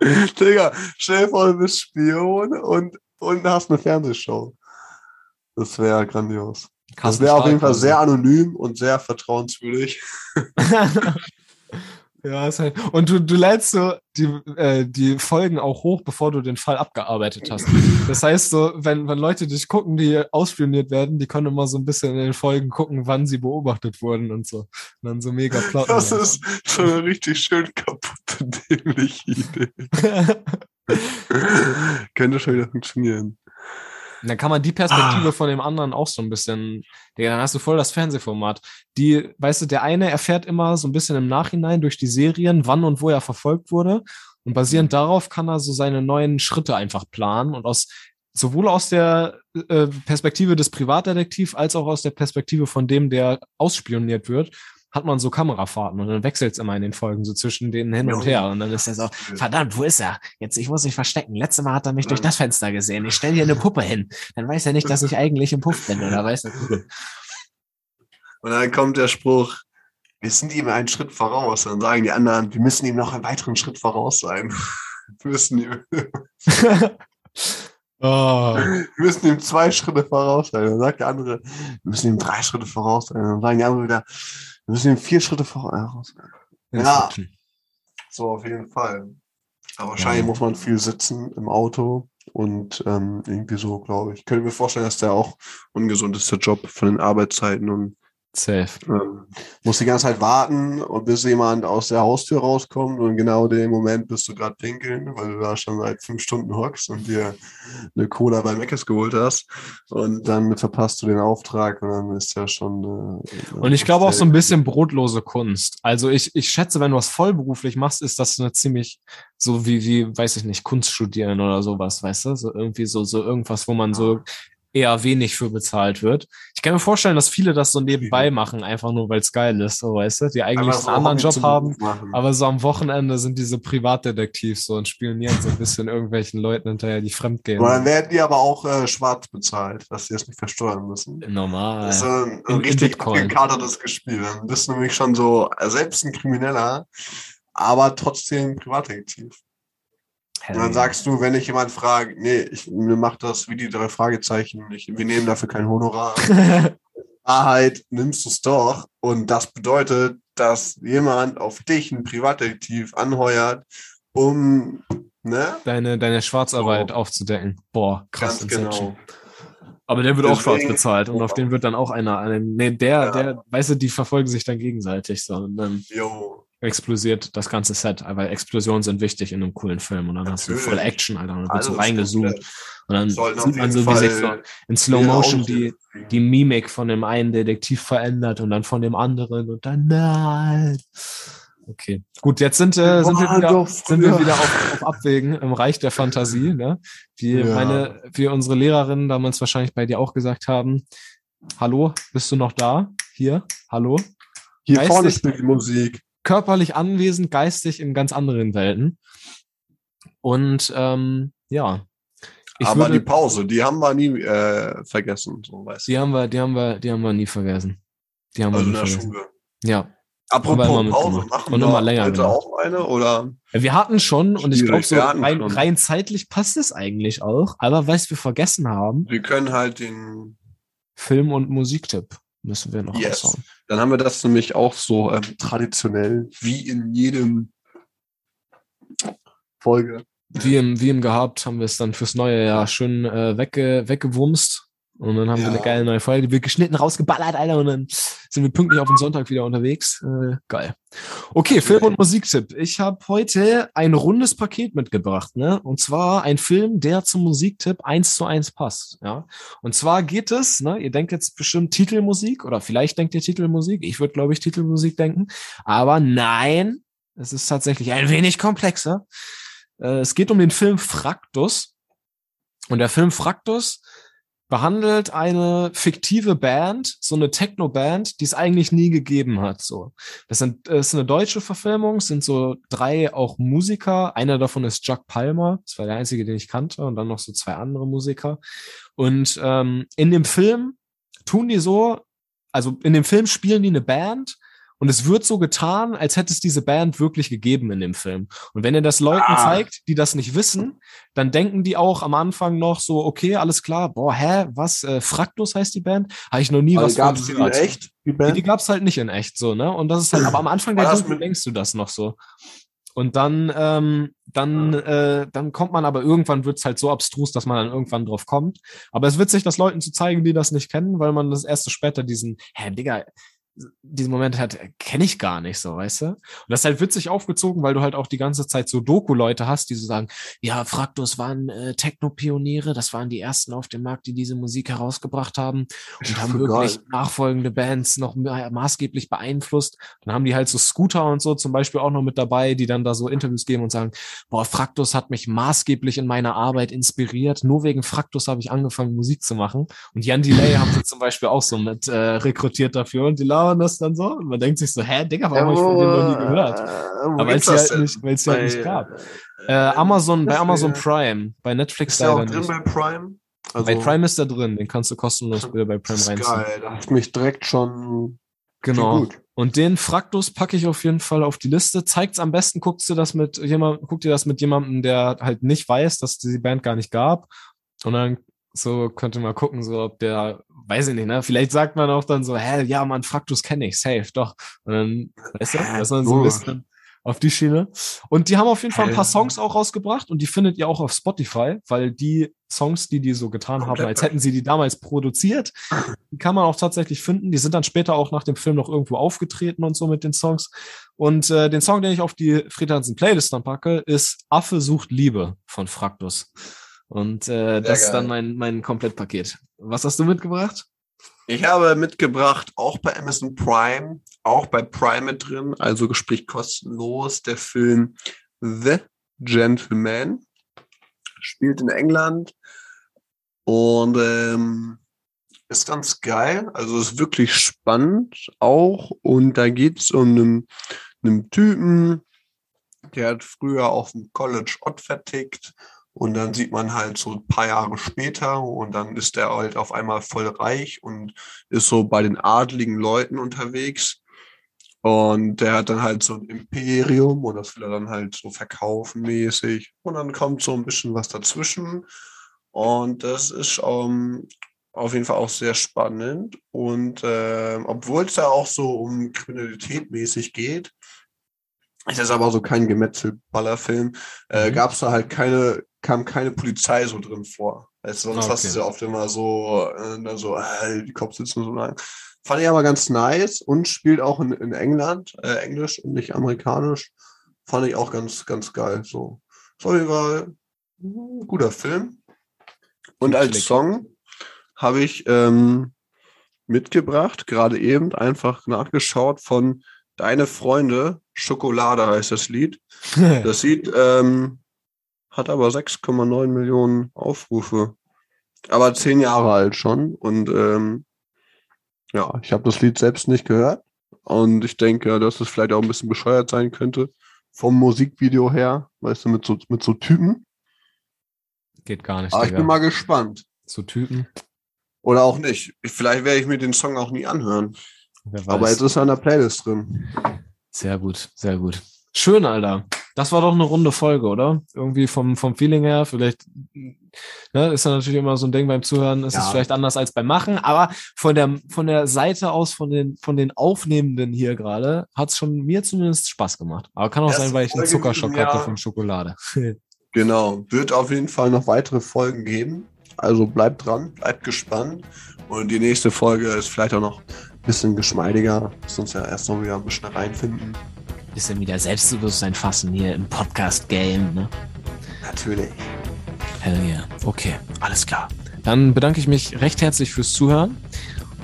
Und, Digga, stell dir vor, du bist Spion und, und hast eine Fernsehshow. Das wäre grandios. Das wäre auf jeden Fall sehr anonym und sehr vertrauenswürdig. ja, ist halt. Und du, du lädst so die, äh, die Folgen auch hoch, bevor du den Fall abgearbeitet hast. Das heißt so, wenn, wenn Leute dich gucken, die ausspioniert werden, die können immer so ein bisschen in den Folgen gucken, wann sie beobachtet wurden und so. Und dann so mega plotten. Das ist schon eine richtig schön kaputte, dämliche Idee. Könnte schon wieder funktionieren. Und dann kann man die Perspektive von dem anderen auch so ein bisschen, Digga, dann hast du voll das Fernsehformat. Die, weißt du, der eine erfährt immer so ein bisschen im Nachhinein durch die Serien, wann und wo er verfolgt wurde. Und basierend darauf kann er so seine neuen Schritte einfach planen und aus, sowohl aus der äh, Perspektive des Privatdetektiv als auch aus der Perspektive von dem, der ausspioniert wird, hat man so Kamerafahrten und dann wechselt es immer in den Folgen so zwischen denen hin und her. Und dann ist er so, verdammt, wo ist er? Jetzt, ich muss mich verstecken. Letztes Mal hat er mich durch das Fenster gesehen. Ich stelle hier eine Puppe hin. Dann weiß er nicht, dass ich eigentlich im Puff bin, oder weiß er? Und dann kommt der Spruch, wir sind ihm einen Schritt voraus. Dann sagen die anderen, wir müssen ihm noch einen weiteren Schritt voraus sein. Wir müssen ihm, oh. wir müssen ihm zwei Schritte voraus sein. Dann sagt der andere, wir müssen ihm drei Schritte voraus sein. Dann sagen die anderen wieder, wir müssen ihm vier Schritte voraus sein. Ja. So auf jeden Fall. Aber wahrscheinlich Ja. muss man viel sitzen im Auto und ähm, irgendwie so, glaube ich. Ich könnte mir vorstellen, dass der auch ungesund ist, der Job von den Arbeitszeiten und Safe. Ähm, musst die ganze Zeit warten, bis jemand aus der Haustür rauskommt und genau in dem Moment bist du gerade pinkeln, weil du da schon seit fünf Stunden hockst und dir eine Cola bei Meckes geholt hast und dann verpasst du den Auftrag und dann ist ja schon. Äh, Und ich glaube auch so ein bisschen brotlose Kunst. Also ich, ich schätze, wenn du was vollberuflich machst, ist das eine ziemlich so wie, wie, weiß ich nicht, Kunst studieren oder sowas, weißt du? So irgendwie so, so irgendwas, wo man so eher wenig für bezahlt wird. Ich kann mir vorstellen, dass viele das so nebenbei machen, einfach nur weil es geil ist, so weißt du, die eigentlich so einen anderen Job haben, machen. aber so am Wochenende sind diese Privatdetektivs so und spionieren so ein bisschen irgendwelchen Leuten hinterher, die fremdgehen. Aber dann werden die aber auch äh, schwarz bezahlt, dass sie das nicht versteuern müssen. Normal. Das ist so ein, In- richtig Bitcoin. gekadertes Gespiel. Dann bist du nämlich schon so äh, selbst ein Krimineller, aber trotzdem Privatdetektiv. Und dann sagst du, wenn ich jemand fragt, nee, ich, mir macht das wie die drei Fragezeichen, ich, wir nehmen dafür kein Honorar. Wahrheit nimmst du es doch. Und das bedeutet, dass jemand auf dich einen Privatdetektiv anheuert, um, ne? deine, deine Schwarzarbeit So. aufzudecken. Boah, krass. Ganz Inception. genau. Aber der wird auch schwarz Deswegen- bezahlt und auf den wird dann auch einer, einen- nee, der, Ja. der, weißt du, die verfolgen sich dann gegenseitig so und dann Jo. Explosiert das ganze Set, weil Explosionen sind wichtig in einem coolen Film und dann hast du Natürlich. voll Action, Alter, und dann wird so reingezoomt und dann sieht man so, wie sich so in Slow Motion die, die Mimik von dem einen Detektiv verändert und dann von dem anderen und dann nein. Okay, gut, jetzt sind, äh, sind, wir, wieder, doch sind wir wieder auf, auf Abwägen im Reich der Fantasie, ne? Wie Ja. meine, wie unsere Lehrerinnen damals wahrscheinlich bei dir auch gesagt haben. Hallo, bist du noch da? Hier, hallo? Hier Geistig- vorne spielt die Musik. Körperlich anwesend, geistig in ganz anderen Welten. Und ähm, ja, ich aber würde, die Pause, die haben wir nie äh, vergessen, so weißt du. die haben wir, die haben wir, die haben wir nie vergessen. Die haben Also wir in der vergessen. Schule. Ja, Apropos Pause, machen Und wir immer länger heute gemacht. auch eine oder? wir hatten schon und ich glaube so rein, rein zeitlich passt es eigentlich auch. Aber was wir vergessen haben, Wir können halt den, Film- und Musiktipp müssen wir noch Yes. dann haben wir das nämlich auch so ähm, traditionell, wie in jedem Folge. Wie im, wie im gehabt, haben wir es dann fürs neue Jahr schön äh, wegge, weggewumst. Und dann haben wir Ja. eine geile neue Folge, die wird geschnitten, rausgeballert, Alter, und dann sind wir pünktlich auf den Sonntag wieder unterwegs. Äh, geil. Okay, Film- und Musiktipp. Ich habe heute ein rundes Paket mitgebracht, ne? Und zwar ein Film, der zum Musiktipp eins zu eins passt, ja. Und zwar geht es, ne? Ihr denkt jetzt bestimmt Titelmusik oder vielleicht denkt ihr Titelmusik. Ich würde, glaube ich, Titelmusik denken. Aber nein, es ist tatsächlich ein wenig komplexer. Äh, es geht um den Film Fraktus. Und der Film Fraktus behandelt eine fiktive Band, so eine Techno-Band, die es eigentlich nie gegeben hat. So, das sind, das ist eine deutsche Verfilmung, sind so drei auch Musiker. Einer davon ist Jack Palmer, das war der einzige, den ich kannte, und dann noch so zwei andere Musiker. Und ähm, in dem Film tun die so, also in dem Film spielen die eine Band. Und es wird so getan, als hätte es diese Band wirklich gegeben in dem Film. Und wenn ihr das Leuten Ah. zeigt, die das nicht wissen, dann denken die auch am Anfang noch so, okay, alles klar, boah, hä, was, äh, Fraktus heißt die Band? Habe ich noch nie was Also gab es von die in gehört. echt, die Nee, Band? die gab's halt nicht in echt so, ne? Und das ist halt, aber am Anfang der mit- denkst du das noch so. Und dann, ähm, dann, äh, dann kommt man aber irgendwann wird's halt so abstrus, dass man dann irgendwann drauf kommt. Aber es ist witzig, das Leuten zu zeigen, die das nicht kennen, weil man das erst so später diesen, hä, Digga, diesen Moment hat, kenne ich gar nicht so, weißt du? Und das ist halt witzig aufgezogen, weil du halt auch die ganze Zeit so Doku-Leute hast, die so sagen, ja, Fraktus waren äh, Techno-Pioniere, das waren die ersten auf dem Markt, die diese Musik herausgebracht haben und haben Geil. wirklich nachfolgende Bands noch ma- maßgeblich beeinflusst. Dann haben die halt so Scooter und so zum Beispiel auch noch mit dabei, die dann da so Interviews geben und sagen, boah, Fraktus hat mich maßgeblich in meiner Arbeit inspiriert. Nur wegen Fraktus habe ich angefangen, Musik zu machen. Und Jan Delay haben sie zum Beispiel auch so mit äh, rekrutiert dafür und die labern das dann so. Und man denkt sich so, hä, Digga, warum habe ich von denen noch nie gehört? Aber weil es die halt nicht, weil es halt nicht gab. Äh, Amazon, bei Amazon Prime, bei Netflix Ist der auch drin nicht. bei Prime? Also, Bei Prime ist er drin, den kannst du kostenlos wieder bei Prime reinziehen. geil. Da hat mich direkt schon Genau. Gut. Und den Fraktus packe ich auf jeden Fall auf die Liste. Zeigt's am besten, guckst du das mit jemand, guck dir das mit jemandem, der halt nicht weiß, dass es die Band gar nicht gab. Und dann so könnte man gucken, so ob der, weiß ich nicht, ne? Vielleicht sagt man auch dann so, hä, ja, man, Fraktus kenne ich, safe, doch. Und dann, weißt du, dass man so ein bisschen auf die Schiene. Und die haben auf jeden Fall ein paar Ja. Songs auch rausgebracht und die findet ihr auch auf Spotify, weil die Songs, die die so getan haben, als hätten sie die damals produziert, die kann man auch tatsächlich finden. Die sind dann später auch nach dem Film noch irgendwo aufgetreten und so mit den Songs. Und äh, den Song, den ich auf die Fred Hansen Playlist dann packe, ist Affe sucht Liebe von Fraktus. Und äh, das ist dann mein, mein Komplettpaket. Was hast du mitgebracht? Ich habe mitgebracht, auch bei Amazon Prime, auch bei Prime mit drin, also sprich kostenlos, der Film The Gentleman. Spielt in England und ähm, ist ganz geil. Also ist wirklich spannend auch. Und da geht es um einen, einen Typen, der hat früher auf dem College Ott vertickt. Und dann sieht man halt so ein paar Jahre später und dann ist der halt auf einmal voll reich und ist so bei den adligen Leuten unterwegs. Und der hat dann halt so ein Imperium und das will er dann halt so verkaufen mäßig. Und dann kommt so ein bisschen was dazwischen. Und das ist ähm, auf jeden Fall auch sehr spannend. Und ähm, obwohl es da auch so um Kriminalität mäßig geht, ist das aber so kein Gemetzelballerfilm, äh, Mhm. gab es da halt keine, kam keine Polizei so drin vor. Weißt du, sonst Okay. hast du ja oft immer so, äh, so, äh, die Cops sitzen so lang. Fand ich aber ganz nice und spielt auch in, in England, äh, Englisch und nicht amerikanisch. Fand ich auch ganz, ganz geil. So. Jeden Fall ein guter Film. Und als. Song habe ich ähm, mitgebracht, gerade eben einfach nachgeschaut von Deine Freunde, Schokolade heißt das Lied. Das Lied ähm, hat aber 6,9 Millionen Aufrufe. Aber zehn Jahre alt schon. Und ähm, ja, ich habe das Lied selbst nicht gehört. Und ich denke, dass es vielleicht auch ein bisschen bescheuert sein könnte. Vom Musikvideo her, weißt du, mit so, mit so Typen. Geht gar nicht, Aber ich bin mal gespannt. so Typen. Oder auch nicht. Vielleicht werde ich mir den Song auch nie anhören. Aber jetzt ist er in der Playlist drin. Sehr gut, sehr gut. Schön, Alter. Das war doch eine runde Folge, oder? Irgendwie vom, vom Feeling her, vielleicht ne, ist ja natürlich immer so ein Ding beim Zuhören, ist es Ja. vielleicht anders als beim Machen, aber von der, von der Seite aus, von den, von den Aufnehmenden hier gerade, hat es schon mir zumindest Spaß gemacht. Aber kann auch Erste sein, weil ich einen Zuckerschock hatte von Schokolade. Genau. Wird auf jeden Fall noch weitere Folgen geben. Also bleibt dran, bleibt gespannt. Und die nächste Folge ist vielleicht auch noch ein bisschen geschmeidiger. Muss uns ja erst noch wieder ein bisschen reinfinden. Bisschen wieder Selbstbewusstsein fassen hier im Podcast-Game, ne? Natürlich. Hell yeah. Okay, alles klar. Dann bedanke ich mich recht herzlich fürs Zuhören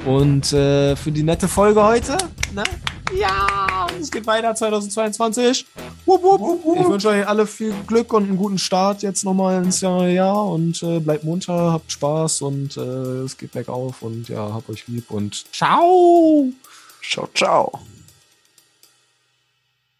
und äh, für die nette Folge heute. Ne? Ja, es geht weiter 2022. Wupp, wupp. Ich wünsche euch alle viel Glück und einen guten Start jetzt nochmal ins neue Jahr und äh, bleibt munter, habt Spaß und äh, es geht bergauf und ja, habt euch lieb und ciao. Ciao, ciao.